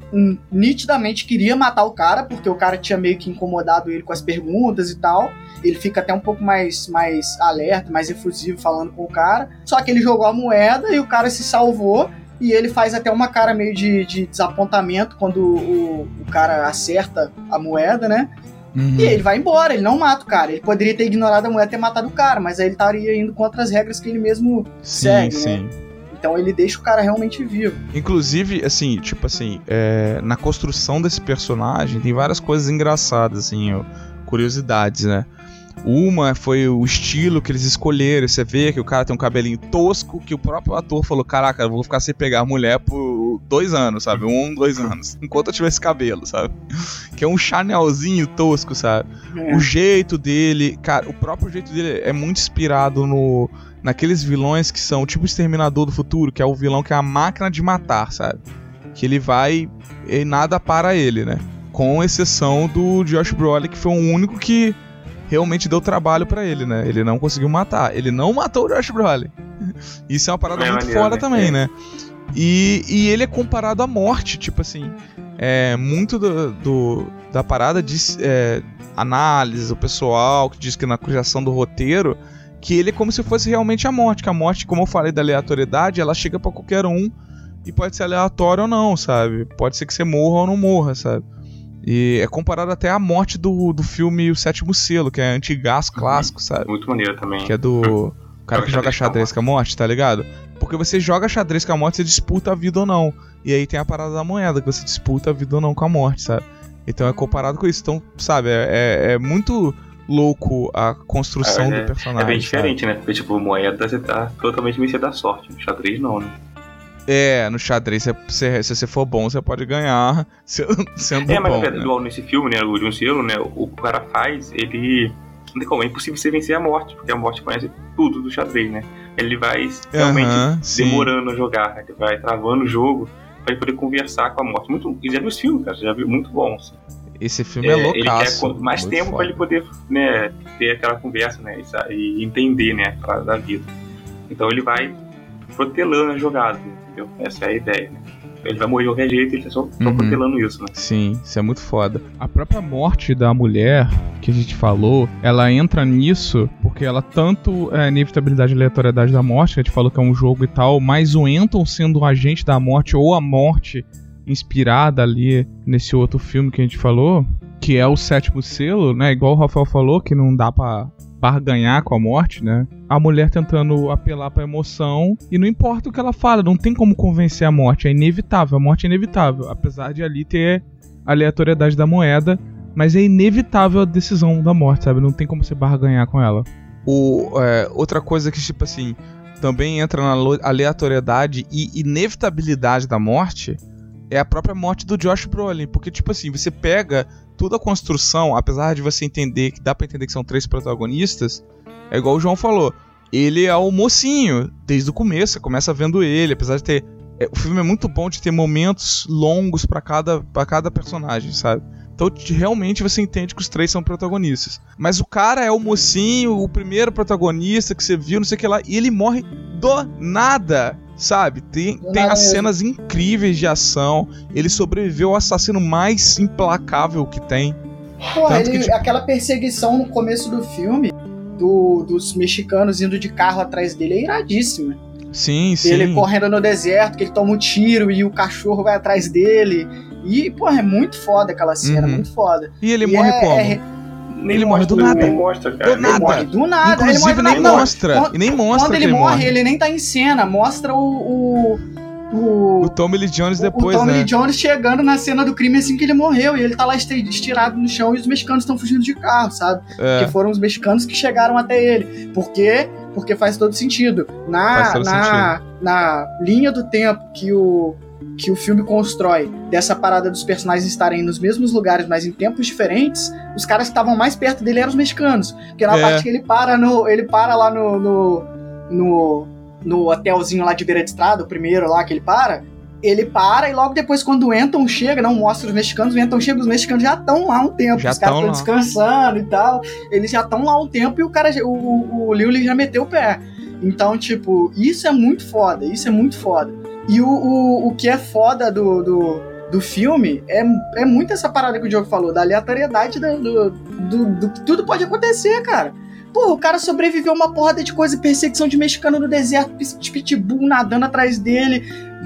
Speaker 2: nitidamente queria matar o cara, porque o cara tinha meio que incomodado ele com as perguntas e tal. Ele fica até um pouco mais, mais alerta, mais efusivo falando com o cara. Só que ele jogou a moeda e o cara se salvou. E ele faz até uma cara meio de, de desapontamento quando o, o cara acerta a moeda, né? Uhum. E ele vai embora, ele não mata o cara. Ele poderia ter ignorado a moeda e ter matado o cara, mas aí ele estaria indo contra as regras que ele mesmo sim, segue, sim. né? Então ele deixa o cara realmente vivo.
Speaker 3: Inclusive, assim, tipo assim, é, na construção desse personagem tem várias coisas engraçadas, assim, curiosidades, né? Uma foi o estilo que eles escolheram. Você vê que o cara tem um cabelinho tosco, que o próprio ator falou: Caraca, eu vou ficar sem pegar mulher por dois anos, sabe? Um, dois anos. <laughs> Enquanto eu tiver esse cabelo, sabe? Que é um chanelzinho tosco, sabe? É. O jeito dele, cara, o próprio jeito dele é muito inspirado no naqueles vilões que são tipo o Exterminador do Futuro, que é o vilão que é a máquina de matar, sabe? Que ele vai e nada para ele, né? Com exceção do Josh Brolin, que foi o único que realmente deu trabalho para ele, né? Ele não conseguiu matar. Ele não matou o Josh Brolin. <laughs> Isso é uma parada é muito maneiro, fora né? também, é. né? E, e ele é comparado à morte, tipo assim. É, muito do, do da parada de é, análise, o pessoal que diz que na criação do roteiro, que ele é como se fosse realmente a morte. Que a morte, como eu falei da aleatoriedade, ela chega para qualquer um e pode ser aleatório ou não, sabe? Pode ser que você morra ou não morra, sabe? E é comparado até à morte do, do filme O Sétimo Selo, que é antigás uhum. clássico, sabe?
Speaker 4: Muito maneiro também.
Speaker 3: Que é do <laughs> cara que joga xadrez com a morte, tá ligado? Porque você joga xadrez com a morte, você disputa a vida ou não. E aí tem a parada da moeda, que você disputa a vida ou não com a morte, sabe? Então é comparado com isso. Então, sabe, é, é, é muito louco a construção é, do personagem. É
Speaker 4: bem diferente, sabe? né? Porque, tipo, moeda você tá totalmente mercê da sorte. xadrez não, né?
Speaker 3: É, no xadrez, se, se você for bom, você pode ganhar <laughs> sendo
Speaker 4: é, mas
Speaker 3: bom.
Speaker 4: É, mas igual nesse filme, né, o de um selo, né, o que o cara faz, ele... Como, é impossível você vencer a morte, porque a morte conhece tudo do xadrez, né? Ele vai realmente uh -huh, demorando a jogar, ele vai travando o jogo para poder conversar com a morte. Muito, e já viu os filmes, cara, já viu muito bom, assim.
Speaker 3: Esse filme é, é loucaço.
Speaker 4: Ele quer mais tempo para ele poder né, ter aquela conversa, né, e entender, né, a da vida. Então ele vai protelando a jogada entendeu? Essa é a ideia, né? Ele vai morrer de qualquer jeito, ele tá só, só uhum. protelando isso, né?
Speaker 3: Sim, isso é muito foda. A própria morte da mulher, que a gente falou, ela entra nisso porque ela tanto é a inevitabilidade e aleatoriedade da morte, que a gente falou que é um jogo e tal, mas o Anton sendo um agente da morte ou a morte inspirada ali nesse outro filme que a gente falou, que é o sétimo selo, né? Igual o Rafael falou, que não dá pra barganhar com a morte, né? A mulher tentando apelar pra emoção e não importa o que ela fala, não tem como convencer a morte, é inevitável, a morte é inevitável, apesar de ali ter a aleatoriedade da moeda, mas é inevitável a decisão da morte, sabe? Não tem como você barganhar com ela. O, é, outra coisa que, tipo assim, também entra na aleatoriedade e inevitabilidade da morte é a própria morte do Josh Brolin, porque, tipo assim, você pega toda a construção, apesar de você entender que dá para entender que são três protagonistas, é igual o João falou. Ele é o mocinho desde o começo, você começa vendo ele, apesar de ter é, o filme é muito bom de ter momentos longos para cada para cada personagem, sabe? Então realmente você entende que os três são protagonistas. Mas o cara é o mocinho, o primeiro protagonista que você viu, não sei o que lá, e ele morre do nada. Sabe? Tem, tem as cenas incríveis de ação. Ele sobreviveu ao assassino mais implacável que tem.
Speaker 2: Porra, ele, que, tipo... aquela perseguição no começo do filme do, dos mexicanos indo de carro atrás dele é iradíssima.
Speaker 3: Sim, sim.
Speaker 2: Ele correndo no deserto, que ele toma um tiro e o cachorro vai atrás dele. E, porra, é muito foda aquela cena, uhum. muito foda.
Speaker 3: E ele e morre é, como? É,
Speaker 4: nem ele morre do nada. Nem mostra, cara.
Speaker 3: Do nada.
Speaker 2: Morre. Do nada.
Speaker 3: Inclusive,
Speaker 2: ele
Speaker 3: morre nem mostra. Quando, e nem mostra
Speaker 2: Quando ele, morre, morre, ele nem tá em cena. Mostra o... o...
Speaker 3: O, o Tommy Lee Jones depois,
Speaker 2: o Tommy
Speaker 3: né?
Speaker 2: Lee Jones chegando na cena do crime assim que ele morreu. E ele tá lá estirado no chão e os mexicanos estão fugindo de carro, sabe? É. Porque foram os mexicanos que chegaram até ele. Por quê? Porque faz todo sentido. Na, todo na, sentido. na linha do tempo que o, que o filme constrói dessa parada dos personagens estarem nos mesmos lugares, mas em tempos diferentes, os caras que estavam mais perto dele eram os mexicanos. Porque na é. parte que ele para no. Ele para lá no, no, no, no hotelzinho lá de beira de estrada, o primeiro lá que ele para. Ele para e logo depois, quando o Anton chega, não mostra os mexicanos, o Anton chega, os mexicanos já estão lá um tempo. Já os caras estão descansando e tal. Eles já estão lá um tempo e o cara, o, o, o Liu já meteu o pé. Então, tipo, isso é muito foda, isso é muito foda. E o, o, o que é foda do, do, do filme é, é muito essa parada que o Diogo falou, da aleatoriedade do, do, do, do que tudo pode acontecer, cara. Pô, o cara sobreviveu uma porrada de coisa, perseguição de mexicano no deserto, pitbull nadando atrás dele.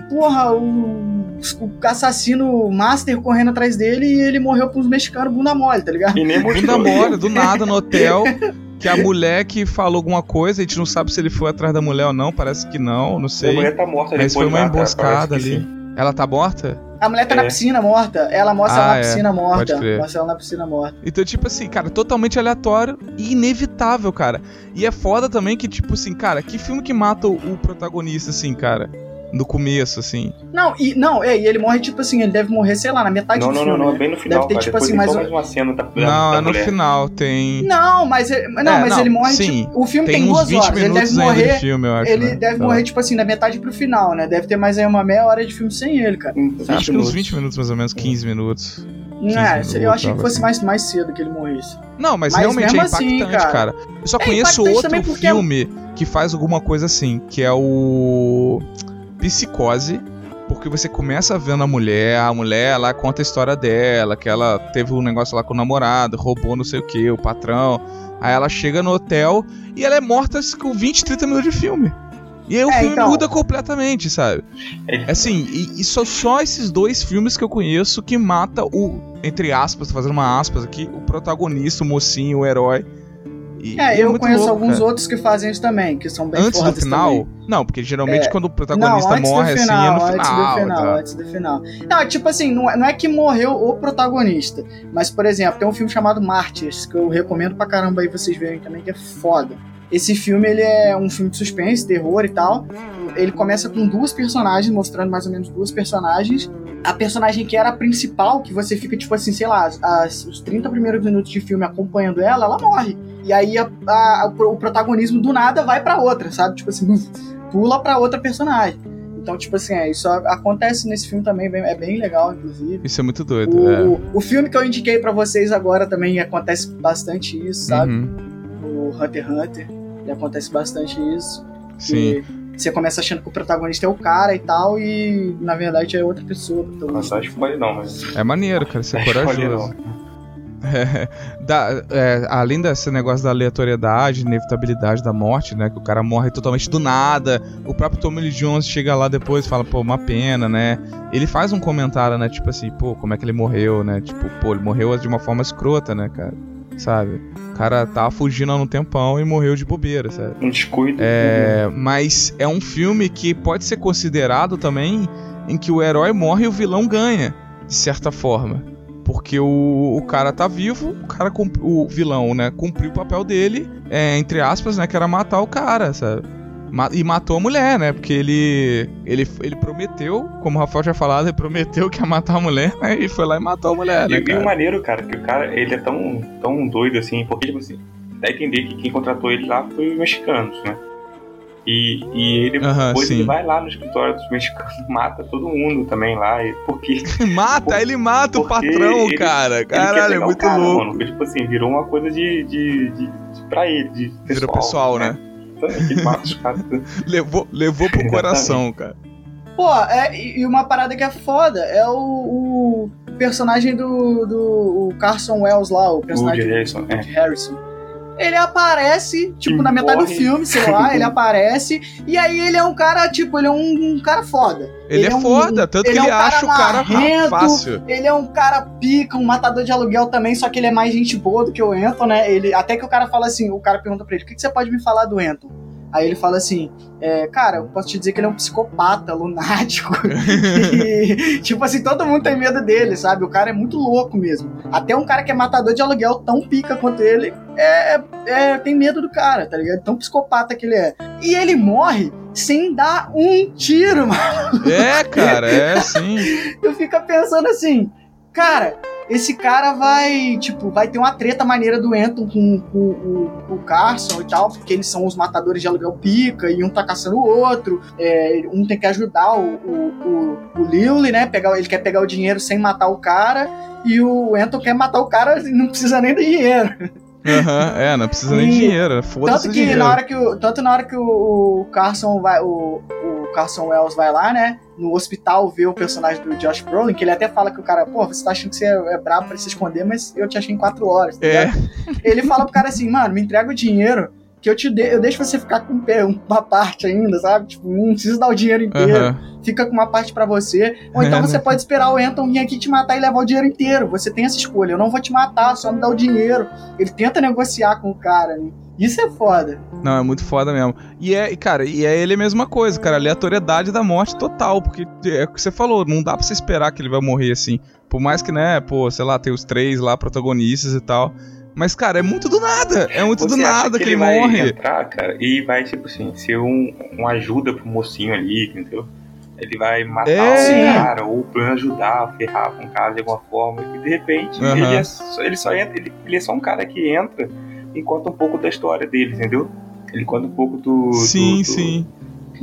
Speaker 2: Porra, o, o assassino master correndo atrás dele e ele morreu com os mexicanos bunda mole, tá ligado? E
Speaker 3: nem bunda mole, do nada no hotel. <laughs> que a mulher que falou alguma coisa, a gente não sabe se ele foi atrás da mulher ou não, parece que não, não sei. A
Speaker 4: mulher tá morta
Speaker 3: Mas foi uma emboscada ali. Ela tá morta?
Speaker 2: A mulher tá na
Speaker 4: É.
Speaker 2: piscina morta. Ela mostra
Speaker 3: Ah,
Speaker 2: ela na
Speaker 3: é.
Speaker 2: piscina morta.
Speaker 3: Pode crer.
Speaker 2: Mostra ela na piscina morta.
Speaker 3: Então, tipo assim, cara, totalmente aleatório e inevitável, cara. E é foda também que, tipo assim, cara, que filme que mata o, o protagonista, assim, cara? No começo, assim.
Speaker 2: Não, e, não, é, e ele morre, tipo assim, ele deve morrer, sei lá, na metade
Speaker 4: Não,
Speaker 2: do
Speaker 4: não,
Speaker 2: filme.
Speaker 4: não, não,
Speaker 2: né?
Speaker 4: bem no final,
Speaker 2: Deve ter,
Speaker 4: cara.
Speaker 2: tipo assim,
Speaker 4: tem
Speaker 2: mais um-
Speaker 4: uma cena da, da,
Speaker 3: não,
Speaker 4: da
Speaker 3: é no final, tem.
Speaker 2: Não, mas, ele- não,
Speaker 3: É,
Speaker 2: mas
Speaker 3: não,
Speaker 2: ele morre,
Speaker 3: sim.
Speaker 2: tipo, o filme tem,
Speaker 3: Tem uns
Speaker 2: duas
Speaker 3: 20
Speaker 2: horas, ele deve morrer...
Speaker 3: de filme, eu acho.
Speaker 2: Ele
Speaker 3: né?
Speaker 2: deve morrer, tipo assim, da metade pro final, né? Deve ter mais aí uma meia hora de filme sem ele, cara.
Speaker 3: Acho que uns
Speaker 4: minutos.
Speaker 3: 20 minutos, mais ou menos, 15 minutos.
Speaker 2: Não é,
Speaker 3: minutos,
Speaker 2: eu achei que fosse
Speaker 3: assim.
Speaker 2: mais, mais cedo que ele morresse.
Speaker 3: Não, mas,
Speaker 2: Mas
Speaker 3: realmente é
Speaker 2: assim,
Speaker 3: impactante,
Speaker 2: cara.
Speaker 3: cara. Eu só
Speaker 2: É
Speaker 3: conheço outro
Speaker 2: é
Speaker 3: filme que faz alguma coisa assim, que é o Psicose. Porque você começa vendo a mulher, a mulher ela conta a história dela, que ela teve um negócio lá com o namorado, roubou não sei o que, o patrão. Aí ela chega no hotel e ela é morta com 20, 30 minutos de filme. E aí o
Speaker 2: É,
Speaker 3: filme
Speaker 2: então.
Speaker 3: muda completamente, sabe?
Speaker 4: É,
Speaker 3: Assim, e, e só, só esses dois filmes que eu conheço que mata o, entre aspas, tô fazendo uma aspas aqui, o protagonista, o mocinho, o herói. E- e
Speaker 2: É, eu
Speaker 3: muito
Speaker 2: conheço
Speaker 3: louco,
Speaker 2: alguns
Speaker 3: cara.
Speaker 2: outros que fazem isso também, que são bem
Speaker 3: Antes do final?
Speaker 2: também.
Speaker 3: Não, porque geralmente
Speaker 2: É,
Speaker 3: quando o protagonista
Speaker 2: não, antes
Speaker 3: morre
Speaker 2: do
Speaker 3: assim
Speaker 2: final,
Speaker 3: é no
Speaker 2: antes
Speaker 3: final.
Speaker 2: do final,
Speaker 3: tá?
Speaker 2: antes do final. Não, é tipo assim, não é, não é que morreu o protagonista, mas, por exemplo, tem um filme chamado Mártires, que eu recomendo pra caramba aí vocês verem também, que é foda. Esse filme, ele é um filme de suspense, terror e tal. Ele começa com duas personagens, mostrando mais ou menos duas personagens. A personagem que era a principal, que você fica, tipo assim, sei lá, as- os 30 primeiros minutos de filme acompanhando ela, ela morre. E aí a- a- o protagonismo do nada vai pra outra, sabe? Tipo assim, <laughs> pula pra outra personagem. Então, tipo assim, é, isso acontece nesse filme também, é bem legal, inclusive.
Speaker 3: Isso é muito doido.
Speaker 2: O,
Speaker 3: é.
Speaker 2: o filme que eu indiquei pra vocês agora também acontece bastante isso, sabe?
Speaker 3: Uhum,
Speaker 2: O Hunter x Hunter, e acontece bastante isso.
Speaker 3: sim.
Speaker 2: Que você começa achando que o protagonista é o cara e tal, e na verdade é outra pessoa. o protagonista.
Speaker 4: Nossa, acho que não, mas.
Speaker 3: É maneiro, cara, <laughs>
Speaker 4: que pode
Speaker 3: corajoso. É, <laughs> da- é, além desse negócio da aleatoriedade, inevitabilidade da morte, né? Que o cara morre totalmente do nada. O próprio Tommy Lee Jones chega lá depois e fala, pô, uma pena, né? Ele faz um comentário, né? Tipo assim, pô, como é que ele morreu, né? Tipo, pô, ele morreu de uma forma escrota, né, cara? Sabe? O cara tava fugindo há um tempão e morreu de bobeira, sabe?
Speaker 4: Um descuido.
Speaker 3: É, mas é um filme que pode ser considerado também em que o herói morre e o vilão ganha, de certa forma. Porque o, o cara tá vivo, o cara o vilão, né, cumpriu o papel dele, é, entre aspas, né, que era matar o cara, sabe? E matou a mulher, né? Porque ele, ele ele prometeu, como o Rafael já falado, ele prometeu que ia matar a mulher, né? E foi lá e matou a mulher, né,
Speaker 4: e o maneiro, cara, que o cara, ele é tão, tão doido assim, porque, tipo assim, dá a entender que quem contratou ele lá foi os mexicanos, né? E, e ele,
Speaker 3: Aham,
Speaker 4: depois ele
Speaker 3: sim.
Speaker 4: vai lá no escritório dos mexicanos, <laughs> mata todo mundo também lá, porque <laughs>
Speaker 3: Mata, ele mata o patrão,
Speaker 4: ele-
Speaker 3: cara.
Speaker 4: ele
Speaker 3: Caralho, é muito
Speaker 4: cara,
Speaker 3: louco.
Speaker 4: Mano, porque, tipo assim, virou uma coisa de, de, de, de pra ele, de pessoal.
Speaker 3: Virou pessoal, né?
Speaker 4: Então, ele mata os caras.
Speaker 3: Levou, levou pro coração, cara.
Speaker 2: Pô, é, e uma parada que é foda é o, o personagem do, do o Carson Wells lá, o personagem
Speaker 4: Woody
Speaker 2: do
Speaker 4: Harrelson, é.
Speaker 2: Woody Harrison. Ele aparece, tipo, na metade do
Speaker 4: morre.
Speaker 2: filme, sei lá, <laughs> ele aparece, e aí ele é um cara, tipo, ele é um, um cara foda.
Speaker 3: Ele, é,
Speaker 2: um-
Speaker 3: foda, tanto que
Speaker 2: ele é
Speaker 3: ele
Speaker 2: um cara
Speaker 3: acha o cara
Speaker 2: marrento,
Speaker 3: fácil.
Speaker 2: Ele é um cara pica, um matador de aluguel também, só que ele é mais gente boa do que o Anton, né? Ele, até que o cara fala assim, o cara pergunta pra ele, o que, que você pode me falar do Anton? Aí ele fala assim, é, cara, eu posso te dizer que ele é um psicopata, <laughs> lunático. e, tipo assim, todo mundo tem medo dele, sabe? O cara é muito louco mesmo. Até um cara que é matador de aluguel, tão pica quanto ele, é, é, tem medo do cara, tá ligado? Tão psicopata que ele é. E ele morre sem dar um tiro, <laughs> mano.
Speaker 3: É, cara, é sim.
Speaker 2: Eu fico pensando assim, cara, esse cara vai, tipo, vai ter uma treta maneira do Anton com, com o- o Carson e tal, porque eles são os matadores de aluguel pica, e um tá caçando o outro, é, um tem que ajudar o, o, o, o Lily, né, pegar, ele quer pegar o dinheiro sem matar o cara, e o Anton quer matar o cara e não precisa nem do dinheiro.
Speaker 3: Aham, é, não precisa nem de dinheiro. Foda-se
Speaker 2: Tanto que
Speaker 3: dinheiro.
Speaker 2: na hora que o, tanto na hora que o, o Carson vai, o, o Carson Wells vai lá, né, no hospital ver o personagem do Josh Brolin, que ele até fala que o cara, pô, você tá achando que você é, é brabo pra se esconder, mas eu te achei em quatro horas. tá
Speaker 3: É.
Speaker 2: ligado? Ele fala pro cara assim, mano, me entrega o dinheiro que eu te de, eu deixo você ficar com uma parte ainda, sabe? Tipo, não precisa dar o dinheiro inteiro. Uhum. Fica com uma parte para você. Ou então é, você né? pode esperar o Anton vir aqui te matar e levar o dinheiro inteiro. Você tem essa escolha. Eu não vou te matar, só me dá o dinheiro. Ele tenta negociar com o cara, né? Isso é foda.
Speaker 3: Não, é muito foda mesmo. E é, cara, e é ele a mesma coisa, cara. Aleatoriedade da morte total. Porque é o que você falou, não dá pra você esperar que ele vai morrer assim. Por mais que, né, pô, sei lá, tem os três lá protagonistas e tal. Mas, cara, é muito do nada. É muito Você do nada que, que, ele, vai morre.
Speaker 4: Entrar, cara, e vai, tipo assim, ser um, um ajuda pro mocinho ali, entendeu? Ele vai matar é. o cara, ou pra ajudar, ferrar com o cara de alguma forma. E de repente, uhum. ele, é só, ele só entra, ele, ele é só um cara que entra e conta um pouco da história dele, entendeu? Ele conta um pouco do.
Speaker 3: Sim,
Speaker 4: do, do,
Speaker 3: sim.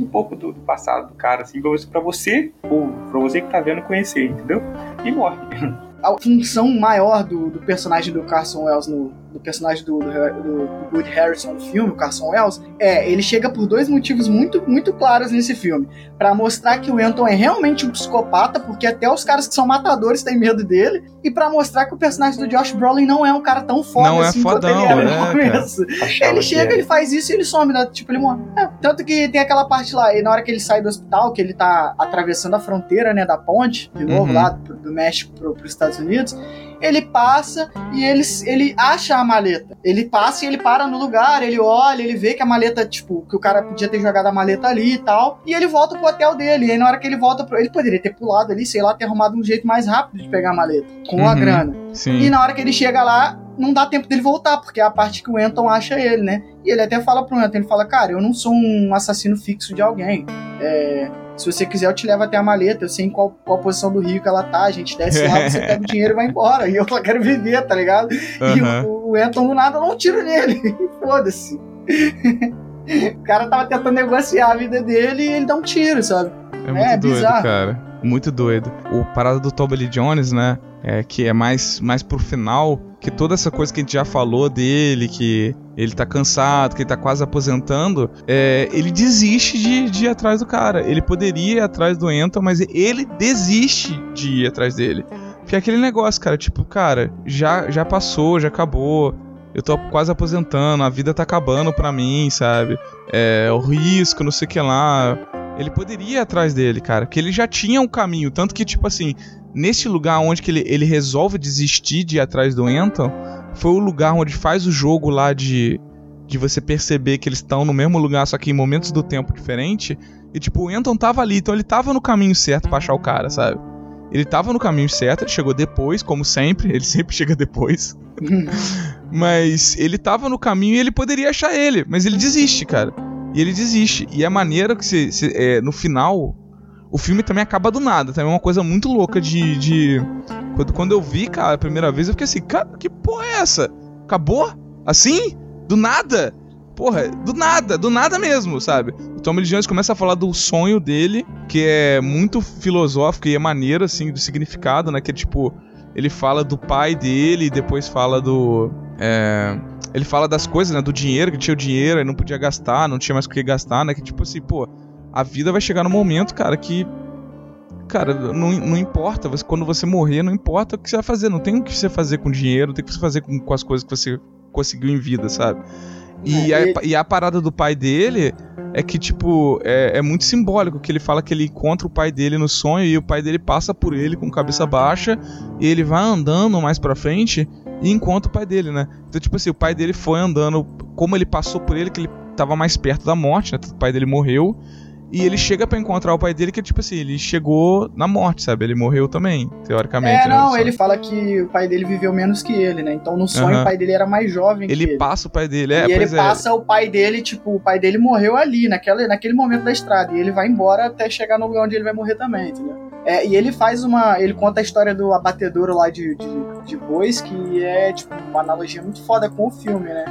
Speaker 4: Um pouco do, do, passado do cara, assim, pra você, pra você, ou pra você que tá vendo conhecer, entendeu? E morre. <laughs>
Speaker 2: A função maior do, do personagem do Carson Wells no, do personagem do, do, do Woody Harrison no filme, o Carson Wells, é, ele chega por dois motivos muito, muito claros nesse filme. para mostrar que o Anton é realmente um psicopata, porque até os caras que são matadores têm medo dele, e para mostrar que o personagem do Josh Brolin não é um cara tão foda
Speaker 3: não
Speaker 2: é assim
Speaker 3: é fodão, quanto ele era no
Speaker 2: né, começo. Ele chega, ele faz isso e ele some, né? tipo, ele morre. É, tanto que tem aquela parte lá, e na hora que ele sai do hospital, que ele tá atravessando a fronteira, né, da ponte, de novo, uhum. lá do México pro, pros Estados Unidos, ele passa e ele, ele acha a maleta. Ele passa e ele para no lugar, ele olha, ele vê que a maleta, tipo, que o cara podia ter jogado a maleta ali e tal. E ele volta pro hotel dele. E aí na hora que ele volta pro. Ele poderia ter pulado ali, sei lá, ter arrumado um jeito mais rápido de pegar a maleta. Com uhum, a grana.
Speaker 3: Sim.
Speaker 2: E na hora que ele chega lá, não dá tempo dele voltar, porque é a parte que o Anton acha ele, né? E ele até fala pro Anton, ele fala, cara, eu não sou um assassino fixo de alguém. É, se você quiser, eu te levo até a maleta, eu sei em qual, qual posição do rio que ela tá, a gente desce lá, você pega o <laughs> dinheiro e vai embora. E eu só quero viver, tá ligado? Uhum. E o, o Anton do nada não tira nele. <laughs> Foda-se. o cara tava tentando negociar a vida dele e ele dá um tiro, sabe?
Speaker 3: É muito é, doido, bizarro. cara. Muito doido. O parada do Toby Lee Jones, né? É, que é mais, mais pro final, que toda essa coisa que a gente já falou dele, que ele tá cansado, que ele tá quase aposentando, é, ele desiste de, de ir atrás do cara. Ele poderia ir atrás do Anton, mas ele desiste de ir atrás dele. Porque é aquele negócio, cara, tipo, cara, já, já passou, já acabou. Eu tô quase aposentando, a vida tá acabando pra mim, sabe? É, o risco, não sei o que lá. Ele poderia ir atrás dele, cara, que ele já tinha um caminho. Tanto que, tipo assim, nesse lugar onde que ele, ele resolve desistir de ir atrás do Anton, foi o lugar onde faz o jogo lá de, de você perceber que eles estão no mesmo lugar, só que em momentos do tempo diferente. E tipo, o Anton tava ali, então ele tava no caminho certo pra achar o cara, sabe? Ele tava no caminho certo, ele chegou depois, como sempre, ele sempre <laughs> chega depois. <laughs> mas ele tava no caminho e ele poderia achar ele, mas ele desiste, cara. E ele desiste. E a maneira que você. É, no final, o filme também acaba do nada. Também é uma coisa muito louca de. de... Quando, quando eu vi, cara, a primeira vez, eu fiquei assim, cara, que porra é essa? Acabou? Assim? Do nada? Porra, do nada, do nada mesmo, sabe? O Tommy Lee Jones começa a falar do sonho dele, que é muito filosófico e é maneiro, assim, do significado, né? Que é tipo, ele fala do pai dele e depois fala do. É, ele fala das coisas, né? Do dinheiro, que tinha o dinheiro e não podia gastar, não tinha mais o que gastar, né? Que tipo assim, pô, a vida vai chegar no momento, cara, que. Cara, não, não importa. Você, quando você morrer, não importa o que você vai fazer. Não tem o que você fazer com dinheiro, tem o que você fazer com, com as coisas que você conseguiu em vida, sabe? E, a, e a parada do pai dele é que, tipo, é, é, muito simbólico que ele fala que ele encontra o pai dele no sonho e o pai dele passa por ele com cabeça baixa e ele vai andando mais pra frente e encontra o pai dele, né? Então, tipo assim, o pai dele foi andando, como ele passou por ele, que ele tava mais perto da morte, né? O pai dele morreu e ele chega para encontrar o pai dele, que tipo assim, ele chegou na morte, sabe? Ele morreu também, teoricamente.
Speaker 2: É, né? não, né? ele fala que o pai dele viveu menos que ele, né? Então no sonho uhum. o pai dele era mais jovem
Speaker 3: ele
Speaker 2: que ele.
Speaker 3: passa o pai dele, é.
Speaker 2: E ele
Speaker 3: é.
Speaker 2: passa o pai dele, tipo, o pai dele morreu ali, naquela, naquele momento da estrada. E ele vai embora até chegar no lugar onde ele vai morrer também, entendeu? É, e ele faz uma. Ele conta a história do abatedouro lá de, de, de bois, que é, tipo, uma analogia muito foda com o filme, né?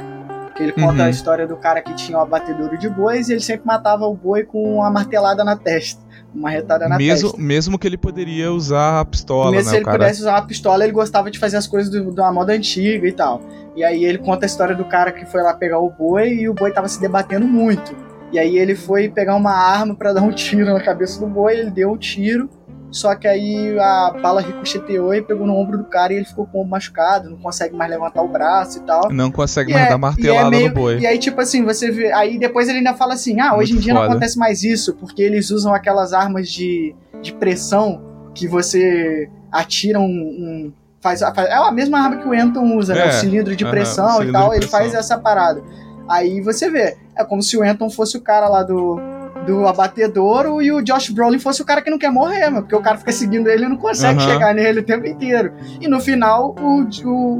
Speaker 2: Que ele conta uhum. a história do cara que tinha o abatedouro de bois e ele sempre matava o boi com uma martelada na testa. Uma retada na
Speaker 3: mesmo,
Speaker 2: testa.
Speaker 3: Mesmo que ele poderia usar a pistola,
Speaker 2: mesmo
Speaker 3: né?
Speaker 2: se ele cara... pudesse usar a pistola, ele gostava de fazer as coisas de uma moda antiga e tal. E aí ele conta a história do cara que foi lá pegar o boi e o boi tava se debatendo muito. E aí ele foi pegar uma arma para <laughs> dar um tiro na cabeça do boi, ele deu um tiro só que aí a bala ricocheteou e pegou no ombro do cara e ele ficou com o machucado, não consegue mais levantar o braço e tal.
Speaker 3: Não consegue
Speaker 2: E
Speaker 3: mais
Speaker 2: é-
Speaker 3: dar
Speaker 2: e
Speaker 3: martelada
Speaker 2: é meio-
Speaker 3: no boi.
Speaker 2: E aí, tipo assim, você vê. Aí depois ele ainda fala assim: ah, hoje
Speaker 3: Muito
Speaker 2: em dia não
Speaker 3: foda.
Speaker 2: acontece mais isso, porque eles usam aquelas armas de, de pressão que você atira um. um- faz, faz- é a mesma arma que o Anton usa, né?
Speaker 3: É,
Speaker 2: O cilindro de pressão
Speaker 3: o
Speaker 2: e
Speaker 3: cilindro
Speaker 2: tal.
Speaker 3: de
Speaker 2: Ele faz essa parada. Aí você vê, é como se o Anton fosse o cara lá do. Do abatedouro e o Josh Brolin fosse o cara que não quer morrer, mano, porque o cara fica seguindo ele e não consegue
Speaker 3: Aham.
Speaker 2: chegar nele o tempo inteiro. E no final, o,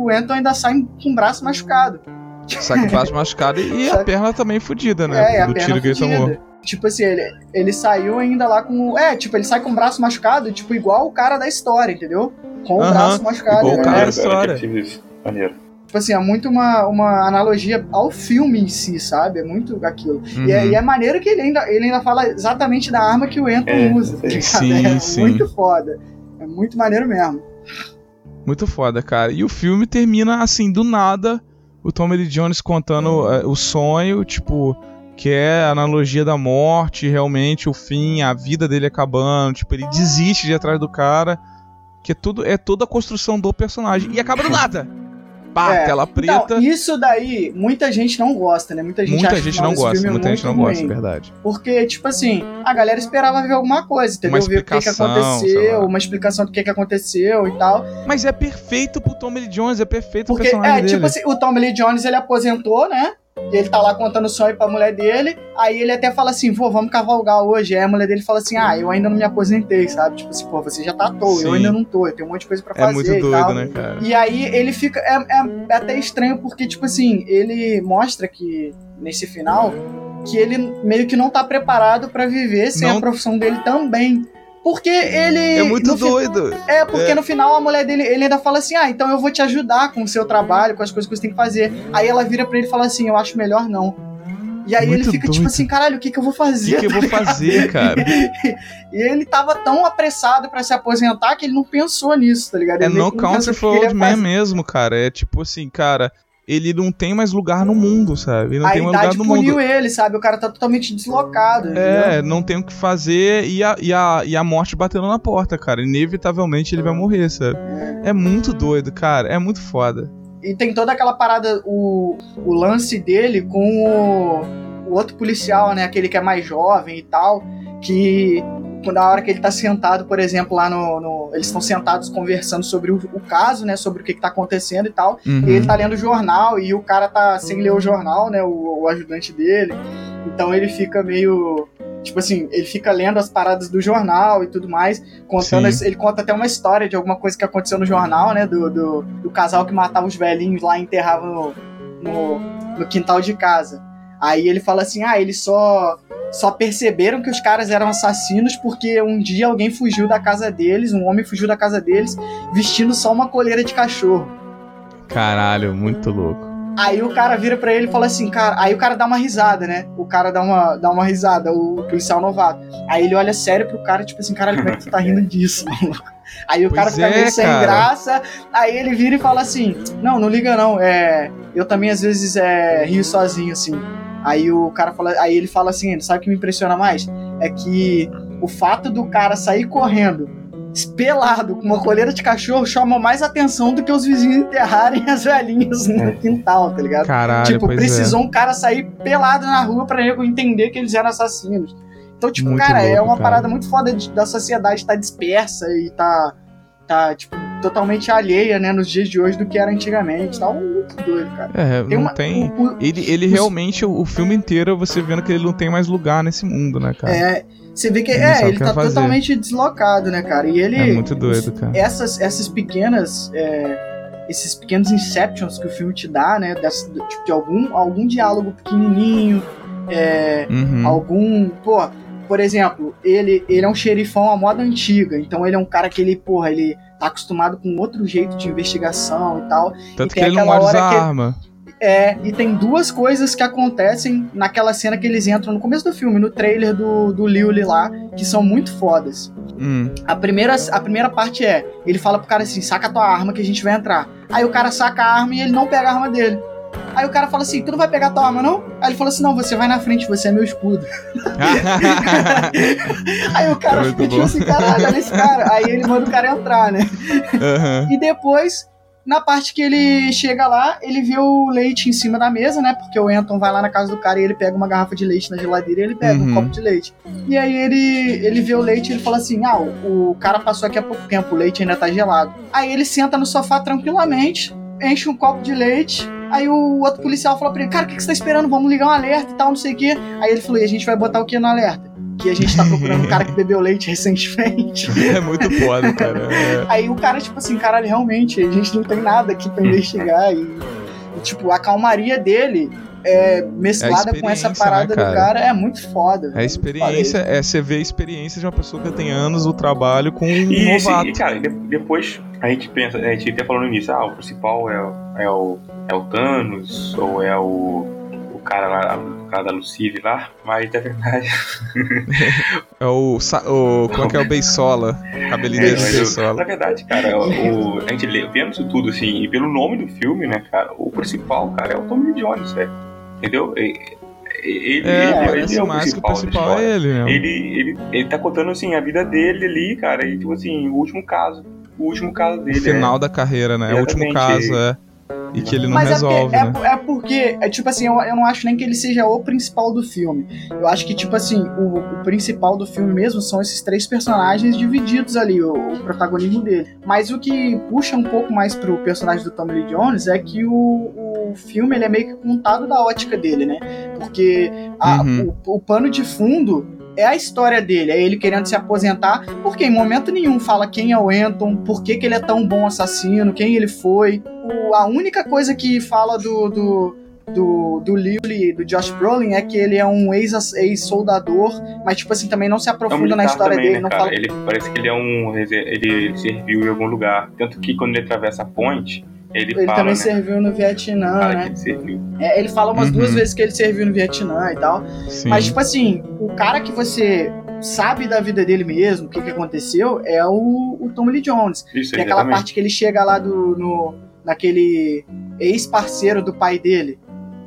Speaker 2: o Anton ainda sai com o braço machucado.
Speaker 3: Sai com o braço machucado e a perna também fudida, né?
Speaker 2: É, a
Speaker 3: Do
Speaker 2: perna
Speaker 3: tiro que ele tomou.
Speaker 2: Tipo assim, ele, ele saiu ainda lá com. o- É, tipo, ele sai com o braço machucado, tipo, igual o cara da história, entendeu? Com o braço machucado.
Speaker 3: igual o
Speaker 2: né?
Speaker 3: cara.
Speaker 4: Maneiro,
Speaker 3: história.
Speaker 4: Maneiro.
Speaker 2: Tipo assim, é muito uma, uma analogia ao filme em si, sabe? É muito aquilo. E, é,
Speaker 3: Uhum.
Speaker 2: e é maneiro que ele ainda, ele ainda fala exatamente da arma que o Anton
Speaker 4: É,
Speaker 2: usa. tá
Speaker 4: sim.
Speaker 2: é
Speaker 3: sim.
Speaker 2: muito foda. É muito maneiro mesmo.
Speaker 3: Muito foda, cara. E o filme termina assim, do nada, o Tommy Lee Jones contando eh, o sonho, tipo, que é a analogia da morte, realmente, o fim, a vida dele acabando, tipo, ele desiste de ir atrás do cara, que é tudo é toda a construção do personagem. E acaba do nada! Pá,
Speaker 2: É,
Speaker 3: tela preta.
Speaker 2: Então, isso daí, muita gente não gosta, né? Muita gente,
Speaker 3: muita gente não gosta,
Speaker 2: filme
Speaker 3: muita gente não gosta, é
Speaker 2: ruim.
Speaker 3: verdade.
Speaker 2: Porque, tipo assim, a galera esperava ver alguma coisa, entendeu?
Speaker 3: Uma
Speaker 2: ver o que, que aconteceu, uma explicação do que, que aconteceu e tal.
Speaker 3: Mas é perfeito pro Tommy Lee Jones, é perfeito
Speaker 2: Porque,
Speaker 3: o personagem
Speaker 2: é,
Speaker 3: dele.
Speaker 2: tipo assim, o Tommy Lee Jones, ele aposentou, né? E ele tá lá contando o sonho pra mulher dele. Aí ele até fala assim, pô, vamos cavalgar hoje. Aí a mulher dele fala assim, ah, eu ainda não me aposentei, sabe? Tipo assim, pô, você já tá à toa, eu
Speaker 3: Sim.
Speaker 2: ainda não tô, eu tenho um monte de coisa pra
Speaker 3: é
Speaker 2: fazer
Speaker 3: muito
Speaker 2: e
Speaker 3: doido,
Speaker 2: tal.
Speaker 3: né, cara?
Speaker 2: E aí ele fica. É, é- é até estranho porque, tipo assim, ele mostra que, nesse final, que ele meio que não tá preparado pra viver sem
Speaker 3: Não.
Speaker 2: a profissão dele também. Porque ele.
Speaker 3: É muito
Speaker 2: no fi-
Speaker 3: doido.
Speaker 2: É, porque
Speaker 3: É.
Speaker 2: no final a mulher dele, ele ainda fala assim: ah, então eu vou te ajudar com o seu trabalho, com as coisas que você tem que fazer. Aí ela vira pra ele e fala assim: eu acho melhor não. E aí
Speaker 3: Muito
Speaker 2: ele fica tipo
Speaker 3: doido.
Speaker 2: assim: caralho, o que, que eu vou
Speaker 3: O
Speaker 2: fazer?
Speaker 3: que, que eu vou fazer, <laughs> cara?
Speaker 2: E ele tava tão apressado pra se aposentar que ele não pensou nisso, tá ligado?
Speaker 3: É
Speaker 2: Ele meio
Speaker 3: no Country
Speaker 2: o
Speaker 3: for Old Man
Speaker 2: fazer.
Speaker 3: mesmo, cara. É tipo assim, cara, ele não tem mais lugar no mundo, sabe? Ele não
Speaker 2: a
Speaker 3: tem mais lugar
Speaker 2: idade
Speaker 3: no
Speaker 2: puniu
Speaker 3: mundo.
Speaker 2: ele, sabe? O cara tá totalmente deslocado.
Speaker 3: É,
Speaker 2: entendeu?
Speaker 3: não tem o que fazer e a, e, a, e a morte batendo na porta, cara. Inevitavelmente ele vai morrer, sabe? É muito doido, cara. É muito foda.
Speaker 2: E tem toda aquela parada, o, o lance dele com o, o outro policial, né? Aquele que é mais jovem e tal, que quando a hora que ele tá sentado, por exemplo, lá no. no- eles estão sentados conversando sobre o, o caso, né? Sobre o que, que tá acontecendo e tal.
Speaker 3: Uhum.
Speaker 2: E ele tá lendo o jornal e o cara tá sem ler o jornal, né? O, o ajudante dele. Então ele fica meio. Tipo assim, ele fica lendo as paradas do jornal e tudo mais. Contando.
Speaker 3: Sim.
Speaker 2: Ele conta até uma história de alguma coisa que aconteceu no jornal, né? Do, do, do casal que matava os velhinhos lá e enterrava no, no, no quintal de casa. Aí ele fala assim: ah, eles só. Só perceberam que os caras eram assassinos porque um dia alguém fugiu da casa deles, um homem fugiu da casa deles, vestindo só uma coleira de cachorro.
Speaker 3: Caralho, muito louco.
Speaker 2: Aí o cara vira pra ele e fala assim, cara. Aí o cara dá uma risada, né? O cara dá uma, dá uma risada, o policial novato. Aí ele olha sério pro cara, tipo assim, caralho, como é que tu tá rindo <laughs> disso, maluco? Aí o cara
Speaker 3: Pois
Speaker 2: fica
Speaker 3: é,
Speaker 2: meio sem
Speaker 3: cara.
Speaker 2: graça. Aí ele vira e fala assim: Não, não liga não. É, eu também às vezes é, rio sozinho, assim. Aí o cara fala. Aí ele fala assim: sabe o que me impressiona mais? É que o fato do cara sair correndo espelado com uma coleira de cachorro chama mais atenção do que os vizinhos enterrarem as velhinhas no quintal, tá ligado?
Speaker 3: Caralho,
Speaker 2: tipo,
Speaker 3: pois
Speaker 2: precisou um cara sair pelado na rua pra nego entender que eles eram assassinos. Então, tipo,
Speaker 3: Muito
Speaker 2: cara, é
Speaker 3: louco,
Speaker 2: uma
Speaker 3: cara.
Speaker 2: parada muito foda de- da sociedade estar dispersa e tá, tá, tipo, totalmente alheia, né, nos dias de hoje do que era antigamente. Tá muito doido, cara.
Speaker 3: é. É,
Speaker 2: Tem
Speaker 3: não
Speaker 2: uma,
Speaker 3: tem.
Speaker 2: o- o-
Speaker 3: Ele, ele
Speaker 2: os-
Speaker 3: realmente, o, o filme inteiro, você vendo que ele não tem mais lugar nesse mundo, né, cara?
Speaker 2: é, você vê que
Speaker 3: Ele
Speaker 2: é, ele tá
Speaker 3: fazer.
Speaker 2: totalmente deslocado, né, cara? E ele.
Speaker 3: É muito doido, cara.
Speaker 2: essas, essas pequenas. é, esses pequenos inceptions que o filme te dá, né? dessa- tipo, de algum, algum diálogo pequenininho, é,
Speaker 3: Uhum.
Speaker 2: algum. Pô, por exemplo, ele, ele é um xerifão à moda antiga, então ele é um cara que ele, porra, ele tá acostumado com outro jeito de investigação e tal.
Speaker 3: Tanto
Speaker 2: e
Speaker 3: que ele não
Speaker 2: hora que-
Speaker 3: arma.
Speaker 2: É, e tem duas coisas que acontecem naquela cena que eles entram no começo do filme, no trailer do, do Liuli lá, que são muito fodas.
Speaker 3: Hum.
Speaker 2: A primeira, a primeira parte é, ele fala pro cara assim, saca a tua arma que a gente vai entrar. Aí o cara saca a arma e ele não pega a arma dele. Aí o cara fala assim: Tu não vai pegar tua arma, não? Aí ele falou assim: Não, você vai na frente, você é meu escudo. <laughs> Aí o cara fica tipo assim: Caralho, olha esse cara. Aí ele manda o cara entrar, né?
Speaker 3: Aham.
Speaker 2: E depois, na parte que ele chega lá, ele vê o leite em cima da mesa, né? Porque o Anton vai lá na casa do cara e ele pega uma garrafa de leite na geladeira e ele pega
Speaker 3: Uhum.
Speaker 2: um copo de leite. E aí ele, ele vê o leite e ele fala assim: Ah, o, o cara passou aqui há pouco tempo, o leite ainda tá gelado. Aí ele senta no sofá tranquilamente, enche um copo de leite. Aí o outro policial fala pra ele: Cara, o que, que você tá esperando? Vamos ligar um alerta e tal, não sei o quê. Aí ele falou: E a gente vai botar o que no alerta? Que a gente tá procurando um cara que bebeu leite recentemente. <laughs>
Speaker 3: É muito foda, cara. É.
Speaker 2: Aí o cara, tipo assim, caralho, realmente, a gente não tem nada aqui pra investigar. E, e, tipo, a calmaria dele é, mesclada com essa
Speaker 3: experiência,
Speaker 2: parada
Speaker 3: né,
Speaker 2: do
Speaker 3: cara?
Speaker 2: cara é muito foda.
Speaker 3: É a experiência, é você vê a experiência de uma pessoa que tem anos do trabalho com um
Speaker 4: E,
Speaker 3: novato.
Speaker 4: e, cara, de- depois a gente pensa, a gente até falou no início, ah, o principal é, o- é, o, é o Thanos, ou é o, o cara lá, o cara da Lucive lá, mas na verdade. <laughs>
Speaker 3: É o, o. Como é que é o Beisola? Cabelinho
Speaker 4: mas
Speaker 3: de Beisola.
Speaker 4: na verdade, cara, o, a gente lê- vendo isso tudo assim, e pelo nome do filme, né, cara, o principal, cara, é o Tommy Jones, velho. Entendeu? Ele,
Speaker 3: É,
Speaker 4: ele, ele é o
Speaker 3: mais que o
Speaker 4: principal,
Speaker 3: principal é ele mesmo.
Speaker 4: ele, ele, ele tá contando assim a vida dele ali, cara, e tipo assim, o último caso. O último caso
Speaker 3: O
Speaker 4: dele.
Speaker 3: final da carreira, né? É o último
Speaker 4: Exatamente.
Speaker 3: caso, é. E que ele não
Speaker 2: Mas
Speaker 3: resolve,
Speaker 2: é,
Speaker 3: né?
Speaker 2: porque, é, é porque, é tipo assim, eu, eu não acho nem que ele seja o principal do filme. Eu acho que, tipo assim, o, o principal do filme mesmo são esses três personagens divididos ali, o, o protagonismo dele. Mas o que puxa um pouco mais pro personagem do Tommy Lee Jones é que o, o filme ele é meio que contado da ótica dele, né? Porque a-
Speaker 3: Uhum.
Speaker 2: o, o pano de fundo é a história dele, é ele querendo se aposentar, porque em momento nenhum fala quem é o Anton, por que, que ele é tão bom assassino, quem ele foi. O- a única coisa que fala do, do, do, do Lily, do Josh Brolin, é que ele é um ex- ex-soldador, mas tipo assim, também não se
Speaker 4: É
Speaker 2: aprofunda
Speaker 4: militar
Speaker 2: na história
Speaker 4: também,
Speaker 2: dele,
Speaker 4: né,
Speaker 2: não
Speaker 4: cara?
Speaker 2: fala
Speaker 4: Ele parece que ele é um. reser- Ele serviu em algum lugar. Tanto que quando ele atravessa a ponte, ele,
Speaker 2: ele
Speaker 4: fala,
Speaker 2: também
Speaker 4: né?
Speaker 2: serviu no Vietnã,
Speaker 4: fala que
Speaker 2: né?
Speaker 4: ele.
Speaker 2: É, ele fala umas
Speaker 3: Uhum.
Speaker 2: duas vezes que ele serviu no Vietnã e tal.
Speaker 3: Sim.
Speaker 2: Mas, tipo assim, o cara que você sabe da vida dele mesmo, o que, que aconteceu, é o, o Tom Lee Jones.
Speaker 4: Isso,
Speaker 2: Tem aquela
Speaker 4: exatamente.
Speaker 2: parte que ele chega lá do, no, naquele ex-parceiro do pai dele,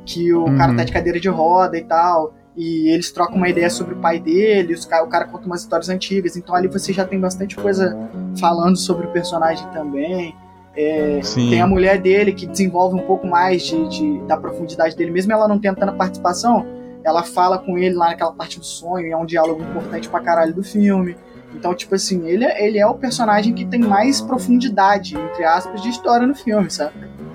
Speaker 2: que o
Speaker 3: Uhum.
Speaker 2: cara tá de cadeira de roda e tal. E eles trocam uma ideia sobre o pai dele, os o cara conta umas histórias antigas, então ali você já tem bastante coisa falando sobre o personagem também. É, tem a mulher dele que desenvolve um pouco mais de, de- da profundidade dele, mesmo ela não tendo tanta participação, ela fala com ele lá naquela parte do sonho, e é um diálogo importante pra caralho do filme. Então, tipo assim, ele, é- ele é o personagem que tem mais profundidade, entre aspas, de história no filme, sabe?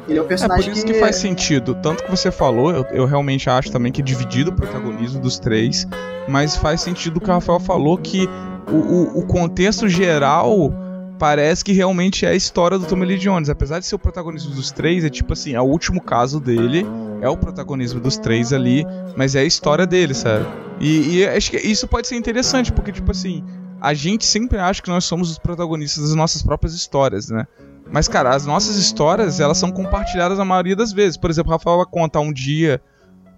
Speaker 2: Ele é o
Speaker 3: É por
Speaker 2: personagem
Speaker 3: isso que faz sentido. Tanto que você falou, eu, eu realmente acho também que é dividido o protagonismo dos três, mas faz sentido o que o Rafael falou, que o, o, o contexto geral parece que realmente é a história do Tommy Lee Jones. Apesar de ser o protagonismo dos três, é tipo assim, é o último caso dele, é o protagonismo dos três ali, mas é a história dele, sabe? E, e acho que isso pode ser interessante, porque, tipo assim, a gente sempre acha que nós somos os protagonistas das nossas próprias histórias, né? Mas, cara, as nossas histórias, elas são compartilhadas a maioria das vezes. Por exemplo, o Rafael vai contar um dia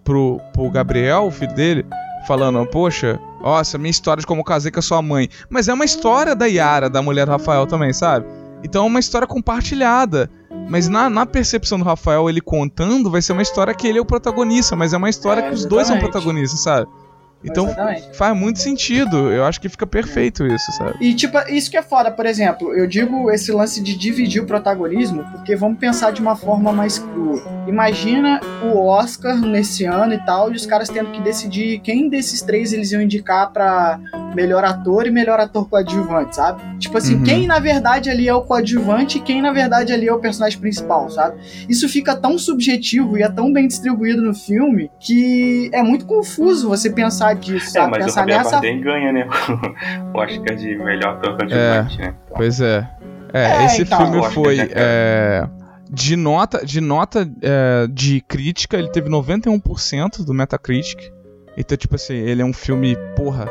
Speaker 3: pro, pro Gabriel, o filho dele, falando, poxa, ó, essa é a minha história de como casei com a sua mãe. Mas é uma história da Yara, da mulher do Rafael também, sabe? Então é uma história compartilhada. Mas na, na percepção do Rafael, ele contando, vai ser uma história que ele é o protagonista, mas é uma história
Speaker 2: É,
Speaker 3: que os dois são
Speaker 2: exatamente.
Speaker 3: protagonistas, sabe? Então
Speaker 2: Exatamente.
Speaker 3: faz muito sentido. Eu acho que fica perfeito isso, sabe?
Speaker 2: E, tipo, isso que é foda, por exemplo, eu digo esse lance de dividir o protagonismo, porque vamos pensar de uma forma mais crua. Imagina o Oscar nesse ano e tal, e os caras tendo que decidir quem desses três eles iam indicar pra melhor ator e melhor ator coadjuvante, sabe? Tipo assim,
Speaker 3: Uhum.
Speaker 2: quem na verdade ali é o coadjuvante e quem na verdade ali é o personagem principal, sabe? Isso fica tão subjetivo e é tão bem distribuído no filme que é muito confuso você pensar disso,
Speaker 4: É,
Speaker 2: sabe?
Speaker 4: mas o
Speaker 2: pensar
Speaker 4: Javier
Speaker 2: nessa
Speaker 4: Bardem ganha, né? <laughs> o Oscar de melhor ator coadjuvante, né? Então,
Speaker 3: Pois é. É,
Speaker 2: É,
Speaker 3: esse
Speaker 2: então.
Speaker 3: filme foi. é, de nota, de, nota é, de crítica, ele teve 91% do Metacritic. Então, tipo assim, ele é um filme, porra,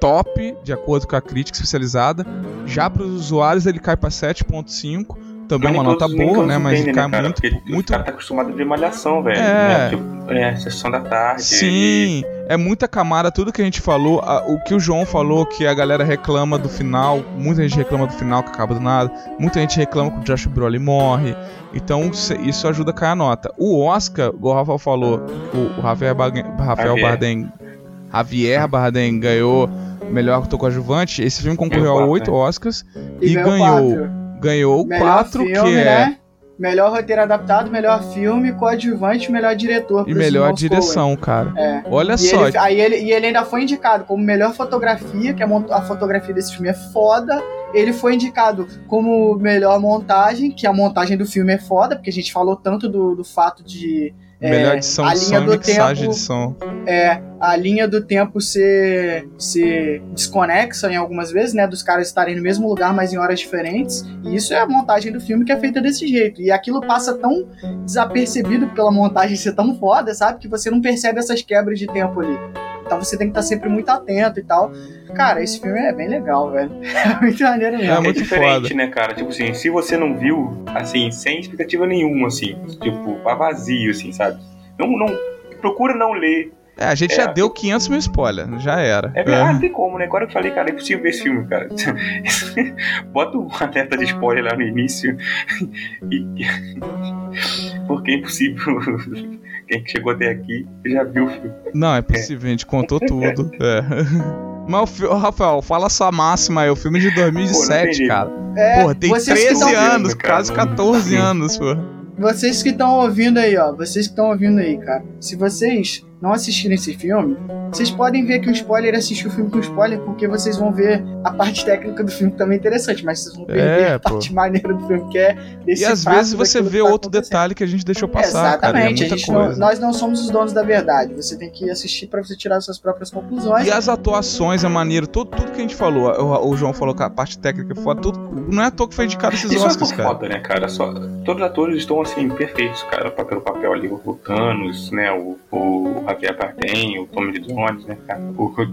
Speaker 3: top, de acordo com a crítica especializada. Já para os usuários, ele cai para 7,5. Também é uma nota boa, né? Mas ele
Speaker 4: entendem,
Speaker 3: cai
Speaker 4: cara?
Speaker 3: muito.
Speaker 4: Porque
Speaker 3: muito...
Speaker 4: O cara tá acostumado a ver malhação, velho.
Speaker 3: É.
Speaker 4: Né? Tipo, é, sessão da tarde.
Speaker 3: Sim, é muita camada, tudo que a gente falou, a, o que o João falou, que a galera reclama do final, muita gente reclama do final que acaba do nada, muita gente reclama que o Josh Brolin morre, então isso ajuda a cair a nota. O Oscar, o Rafael falou, o, o Rafael, Rafael Bardem, Javier Bardem ganhou melhor ator coadjuvante, esse filme concorreu a oito né? Oscars e, e ganhou, ganhou, ganhou quatro, que é... Né?
Speaker 2: Melhor roteiro adaptado, melhor filme, coadjuvante, melhor diretor.
Speaker 3: E melhor direção, cara.
Speaker 2: É.
Speaker 3: Olha
Speaker 2: e
Speaker 3: só.
Speaker 2: Ele, aí ele, e ele ainda foi indicado como melhor fotografia, que a, a fotografia desse filme é foda. Ele foi indicado como melhor montagem, que a montagem do filme é foda, porque a gente falou tanto do, do fato de
Speaker 3: Melhor é, edição
Speaker 2: a
Speaker 3: de
Speaker 2: linha
Speaker 3: som
Speaker 2: do
Speaker 3: mixagem
Speaker 2: tempo,
Speaker 3: de som.
Speaker 2: É, a linha do tempo ser, ser desconexa em algumas vezes, né? Dos caras estarem no mesmo lugar, mas em horas diferentes. E isso é a montagem do filme que é feita desse jeito. E aquilo passa tão desapercebido pela montagem ser tão foda, sabe? Que você não percebe essas quebras de tempo ali. Então você tem que estar sempre muito atento e tal. Cara, esse filme é bem legal, velho. <laughs> É muito maneiro mesmo.
Speaker 4: É, muito é diferente, foda. né, cara? Tipo assim, se você não viu, assim, sem expectativa nenhuma, assim, tipo, vazio, assim, sabe? Não, não, procura não ler
Speaker 3: é, a gente é, já deu 500 mil spoilers, já era.
Speaker 4: É verdade, é. não tem como, né? Agora eu falei, cara, é impossível ver esse filme, cara. <laughs> Bota um alerta de spoiler lá no início. <laughs> Porque é impossível. Quem chegou até aqui já viu o filme.
Speaker 3: Não, é possível, a gente contou <laughs> tudo. É. Mas, Rafael, fala sua máxima aí, o filme de 2007, pô, cara. É, Porra, tem 13 anos, vendo, quase 14 anos, pô.
Speaker 2: Vocês que estão ouvindo aí, ó. Vocês que estão ouvindo aí, cara. Se vocês não assistirem esse filme, vocês podem ver que o spoiler é assistir o filme com spoiler, porque vocês vão ver a parte técnica do filme também é interessante, mas vocês vão perder é, a parte maneira do filme, que é
Speaker 3: desse E às vezes você vê tá outro detalhe que a gente deixou passar. Exatamente, cara, é
Speaker 2: não, nós não somos os donos da verdade. Você tem que assistir para você tirar suas próprias conclusões.
Speaker 3: E as atuações, a maneira, tudo, tudo que a gente falou, o, o, João falou que a parte técnica é foda, tudo, não é à toa que foi indicado esses Isso Oscars,
Speaker 4: é cara. foda, né, cara? Só, todos os atores estão assim, perfeitos, cara, pelo papel ali, o Thanos, né, o, o Javier Bardem, o Tommy Lee Né, cara?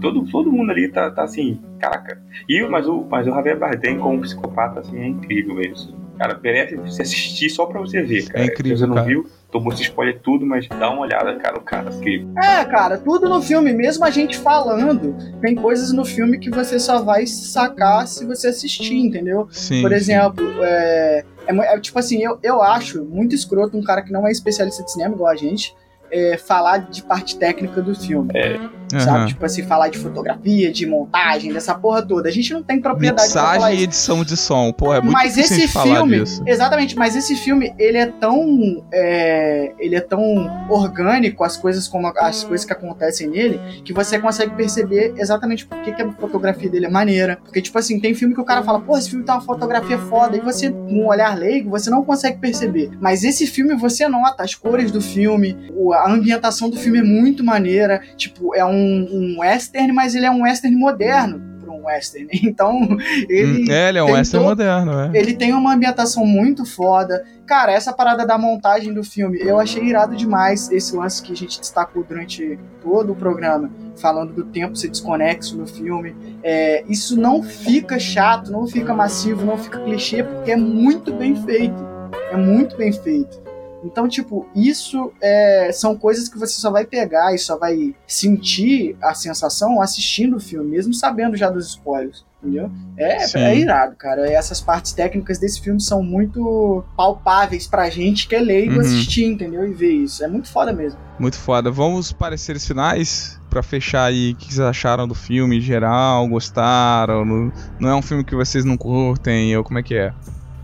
Speaker 4: Todo, todo mundo ali tá, tá assim, caraca. E, mas, o, mas o Javier Bardem como psicopata, assim, é incrível isso. Cara, merece você assistir só pra você ver, cara.
Speaker 3: É incrível,
Speaker 4: Se você não
Speaker 3: cara.
Speaker 4: viu, tomou esse spoiler tudo, mas dá uma olhada, cara, o cara que...
Speaker 2: É, cara, tudo no filme, mesmo a gente falando, tem coisas no filme que você só vai sacar se você assistir, entendeu?
Speaker 3: Sim,
Speaker 2: Por exemplo, sim. É, é, é, tipo assim, eu, eu acho muito escroto um cara que não é especialista de cinema, igual a gente, é, falar de parte técnica do filme. É. Sabe? Uhum. Tipo assim, falar de fotografia, de montagem, dessa porra toda. A gente não tem propriedade
Speaker 3: Mixagem pra falar e edição de som. Pô, é muito
Speaker 2: mas esse filme, Exatamente, mas esse filme, ele é tão. É, ele é tão orgânico, as coisas como as coisas que acontecem nele, que você consegue perceber exatamente por que, que a fotografia dele é maneira. Porque, tipo assim, tem filme que o cara fala, pô, esse filme tem uma fotografia foda, e você, com um olhar leigo, você não consegue perceber. Mas esse filme você nota as cores do filme, a ambientação do filme é muito maneira. Tipo, é um um, western, mas ele é um western moderno um western. Então, ele.
Speaker 3: Hum, é, ele é um western todo, moderno, é.
Speaker 2: Ele tem uma ambientação muito foda. Cara, essa parada da montagem do filme, eu achei irado demais esse lance que a gente destacou durante todo o programa, falando do tempo ser desconexo no filme. É, isso não fica chato, não fica massivo, não fica clichê, porque é muito bem feito. É muito bem feito. Então, tipo, isso é, são coisas que você só vai pegar e só vai sentir a sensação assistindo o filme, mesmo sabendo já dos spoilers. Entendeu? É, é irado, cara. Essas partes técnicas desse filme são muito palpáveis pra gente que é leigo uhum. assistir, entendeu? E ver isso. É muito foda mesmo.
Speaker 3: Muito foda. Vamos pareceres finais? para fechar aí, o que vocês acharam do filme em geral? Gostaram? Não, não é um filme que vocês não curtem? Ou como é que é?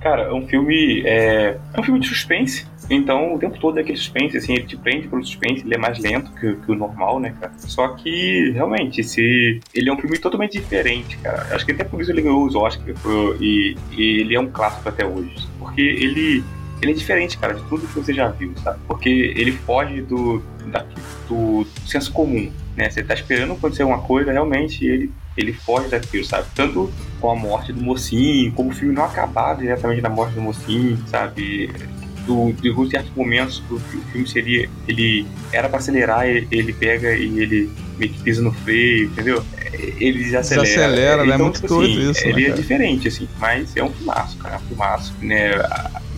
Speaker 4: Cara, é um filme. É, é um filme de suspense então, o tempo todo é aquele suspense, assim, ele te prende pelo suspense, ele é mais lento que, que, o normal, né, cara? Só que, realmente, se ele é um filme totalmente diferente, cara. Acho que até por isso ele ganhou os Oscars e, e ele é um clássico até hoje. Porque ele, ele é diferente, cara, de tudo que você já viu, sabe? Porque ele foge do, da, do senso comum, né? Você tá esperando acontecer uma coisa, realmente, ele ele foge daquilo, sabe? Tanto com a morte do mocinho, como o filme não acabar diretamente na morte do mocinho, sabe? Do, de certos momentos o, o filme seria ele era para acelerar ele pega e ele meio que pisa no freio entendeu ele desacelera,
Speaker 3: desacelera né?
Speaker 4: então,
Speaker 3: muito tipo, assim,
Speaker 4: isso
Speaker 3: né,
Speaker 4: ele
Speaker 3: né,
Speaker 4: é diferente assim mas é um filmaço cara é um filmaço né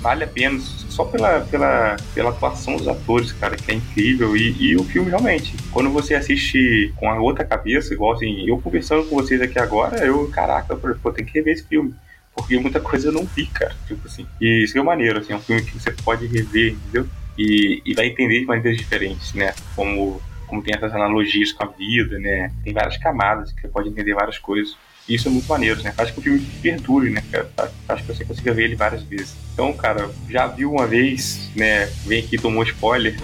Speaker 4: vale a pena só pela, pela, pela atuação dos atores, cara, que é incrível. E, e o filme realmente, quando você assiste com a outra cabeça, igual assim, eu conversando com vocês aqui agora, eu, caraca, pô, tem que rever esse filme. Porque muita coisa eu não vi, cara. Tipo assim. E isso é maneiro, assim, é um filme que você pode rever, entendeu? E, e vai entender de maneiras diferentes, né? Como, como tem essas analogias com a vida, né? Tem várias camadas que você pode entender várias coisas. E isso é muito maneiro, né? Faz com que o filme perdure, né, cara? Faz que você consiga ver ele várias vezes. Então, cara, já viu uma vez, né? Vem aqui tomou spoiler,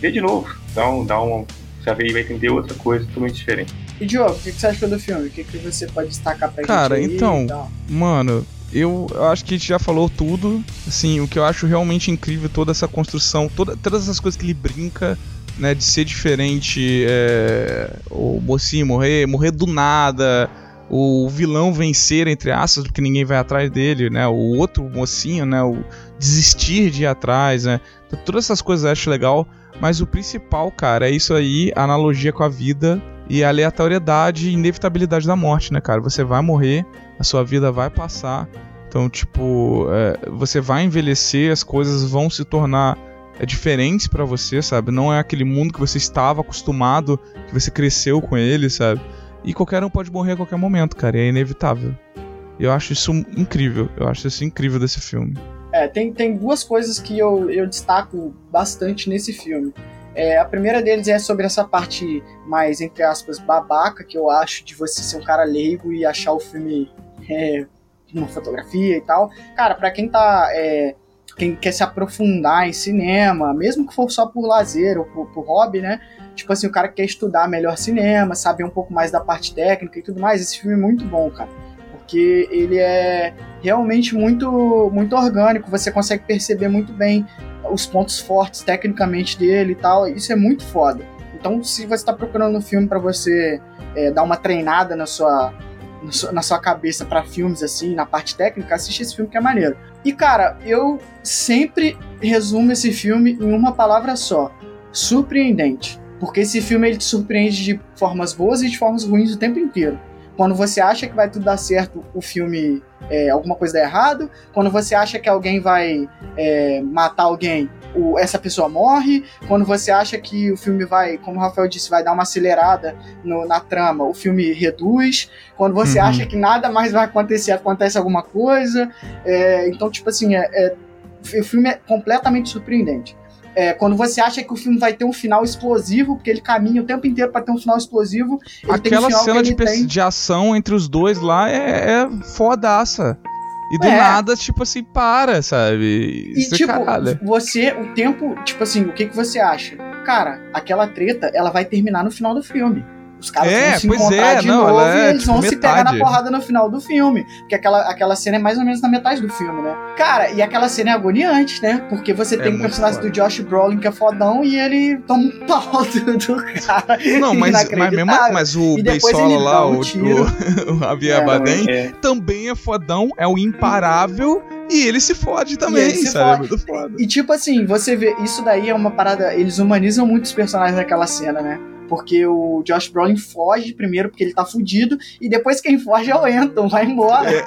Speaker 4: vê de novo. Então, dá um. Já vê e vai entender outra coisa totalmente diferente.
Speaker 2: E Diogo, o que você achou do filme? O que, que você pode destacar pra
Speaker 3: cara,
Speaker 2: gente?
Speaker 3: Cara, então, mano, eu, eu acho que a gente já falou tudo. Assim, o que eu acho realmente incrível, toda essa construção, toda, todas essas coisas que ele brinca, né, de ser diferente, é, o mocinho morrer, morrer do nada, o vilão vencer, entre aspas, porque ninguém vai atrás dele, né, o outro mocinho, né, o desistir de ir atrás, né, então, todas essas coisas eu acho legal, mas o principal, cara, é isso aí, a analogia com a vida e a aleatoriedade e inevitabilidade da morte, né, cara, você vai morrer, a sua vida vai passar. Então, tipo, é, você vai envelhecer, as coisas vão se tornar é, diferentes para você, sabe? Não é aquele mundo que você estava acostumado, que você cresceu com ele, sabe? E qualquer um pode morrer a qualquer momento, cara, é inevitável. Eu acho isso incrível, eu acho isso incrível desse filme.
Speaker 2: É, tem, tem duas coisas que eu, eu destaco bastante nesse filme. É, a primeira deles é sobre essa parte mais, entre aspas, babaca, que eu acho de você ser um cara leigo e achar o filme é, uma fotografia e tal. Cara, para quem tá. É, quem quer se aprofundar em cinema, mesmo que for só por lazer ou por, por, hobby, né? Tipo assim, o cara que quer estudar melhor cinema, saber um pouco mais da parte técnica e tudo mais, esse filme é muito bom, cara. Porque ele é realmente muito, muito orgânico, você consegue perceber muito bem os pontos fortes tecnicamente dele e tal. Isso é muito foda. Então, se você está procurando um filme para você é, dar uma treinada na sua, na sua cabeça para filmes assim, na parte técnica, assiste esse filme que é maneiro. E cara, eu sempre resumo esse filme em uma palavra só: surpreendente. Porque esse filme ele te surpreende de formas boas e de formas ruins o tempo inteiro. Quando você acha que vai tudo dar certo, o filme é, alguma coisa dá errado. Quando você acha que alguém vai é, matar alguém, o, essa pessoa morre. Quando você acha que o filme vai, como o Rafael disse, vai dar uma acelerada no, na trama, o filme reduz. Quando você uhum. acha que nada mais vai acontecer, acontece alguma coisa. É, então, tipo assim, é, é o filme é completamente surpreendente. É, quando você acha que o filme vai ter um final explosivo, porque ele caminha o tempo inteiro para ter um final explosivo.
Speaker 3: Aquela
Speaker 2: um
Speaker 3: cena de, tem... de ação entre os dois lá é, é fodaça. E do é. nada, tipo assim, para, sabe?
Speaker 2: Isso e, tipo, caralho. você, o tempo, tipo assim, o que, que você acha? Cara, aquela treta, ela vai terminar no final do filme. Os caras é, vão se encontrar é, de não, novo é, e eles tipo, vão metade. se pegar na porrada no final do filme. Porque aquela, aquela cena é mais ou menos na metade do filme, né? Cara, e aquela cena é agoniante, né? Porque você é tem o personagem foda. do Josh Brolin que é fodão e ele toma um pau <laughs> do, do cara.
Speaker 3: Não, mas, mas mesmo mas o Beisola lá, um o, o, <laughs> o Javier é, Baden, é. também é fodão, é o imparável. E ele se fode também, se sabe? Fode. É muito
Speaker 2: E tipo assim, você vê, isso daí é uma parada. Eles humanizam muito os personagens naquela cena, né? Porque o Josh Brolin foge primeiro porque ele tá fudido, e depois quem foge é o Anton, vai embora. É.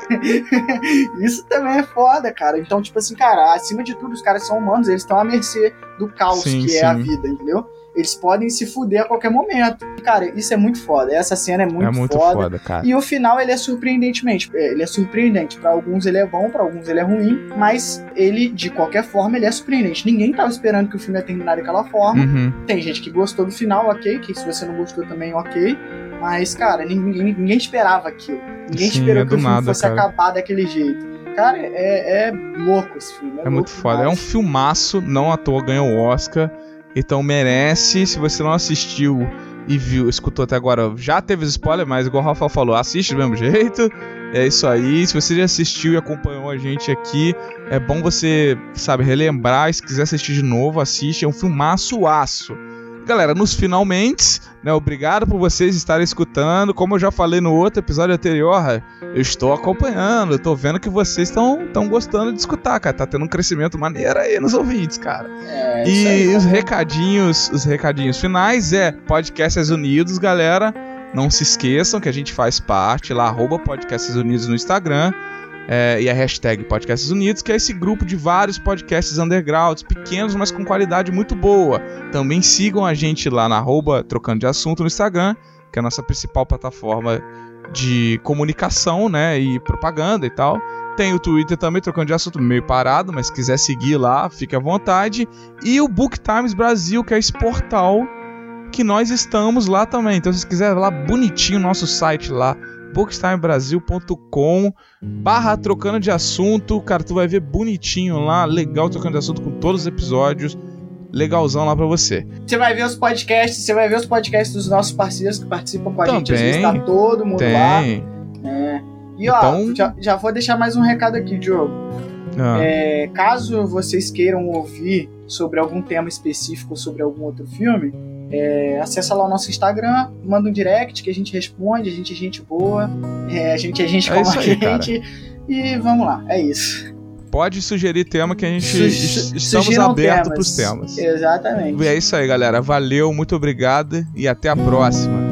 Speaker 2: <laughs> Isso também é foda, cara. Então, tipo assim, cara, acima de tudo, os caras são humanos, eles estão à mercê do caos sim, que sim. é a vida, entendeu? Eles podem se fuder a qualquer momento. Cara, isso é muito foda. Essa cena é muito, é muito foda. foda cara. E o final, ele é surpreendentemente. É, ele é surpreendente. Para alguns ele é bom, para alguns ele é ruim. Mas ele, de qualquer forma, ele é surpreendente. Ninguém tava esperando que o filme ia terminar daquela forma. Uhum. Tem gente que gostou do final, ok. Que se você não gostou também, ok. Mas, cara, ninguém, ninguém esperava aquilo. Ninguém Sim, esperou é que o filme nada, fosse cara. acabar daquele jeito. Cara, é, é louco esse filme.
Speaker 3: É, é muito foda. Demais. É um filmaço, não à toa ganhou o Oscar. Então merece, se você não assistiu e viu, escutou até agora, já teve spoiler, mas igual o Rafael falou, assiste do mesmo jeito. É isso aí. Se você já assistiu e acompanhou a gente aqui, é bom você, sabe, relembrar. Se quiser assistir de novo, assiste. É um filmaço aço. Galera, nos finalmente, né? Obrigado por vocês estarem escutando. Como eu já falei no outro episódio anterior, eu estou acompanhando, eu tô vendo que vocês estão gostando de escutar, cara. Tá tendo um crescimento maneiro aí nos ouvintes, cara. É, e aí, os recadinhos, os recadinhos finais é Podcasts Unidos, galera. Não se esqueçam que a gente faz parte lá, arroba Podcasts Unidos no Instagram. É, e a hashtag Podcasts Unidos, que é esse grupo de vários podcasts undergrounds, pequenos, mas com qualidade muito boa. Também sigam a gente lá na arroba Trocando de Assunto no Instagram, que é a nossa principal plataforma de comunicação, né, e propaganda e tal. Tem o Twitter também, trocando de assunto, meio parado, mas se quiser seguir lá, fique à vontade. E o Book Times Brasil, que é esse portal que nós estamos lá também. Então, se quiser lá bonitinho nosso site lá, bookstimebrasil.com barra trocando de assunto. Cara, tu vai ver bonitinho lá, legal trocando de assunto com todos os episódios. Legalzão lá pra você.
Speaker 2: Você vai ver os podcasts, você vai ver os podcasts dos nossos parceiros que participam com a
Speaker 3: Também,
Speaker 2: gente. Às vezes tá todo mundo
Speaker 3: Tem.
Speaker 2: lá. É. E ó,
Speaker 3: Então-
Speaker 2: já, já vou deixar mais um recado aqui, Diogo.
Speaker 3: Ah,
Speaker 2: É, caso vocês queiram ouvir sobre algum tema específico, sobre algum outro filme, é, acessa lá o nosso Instagram, manda um direct que a gente responde, a gente é gente boa, é, a gente é gente
Speaker 3: É
Speaker 2: como a
Speaker 3: aí, cara.
Speaker 2: gente. E vamos lá, é isso.
Speaker 3: Pode sugerir tema que a gente
Speaker 2: Su-
Speaker 3: es- estamos abertos
Speaker 2: temas.
Speaker 3: pros temas.
Speaker 2: Exatamente.
Speaker 3: E é isso aí, galera. Valeu, muito obrigado e até a próxima.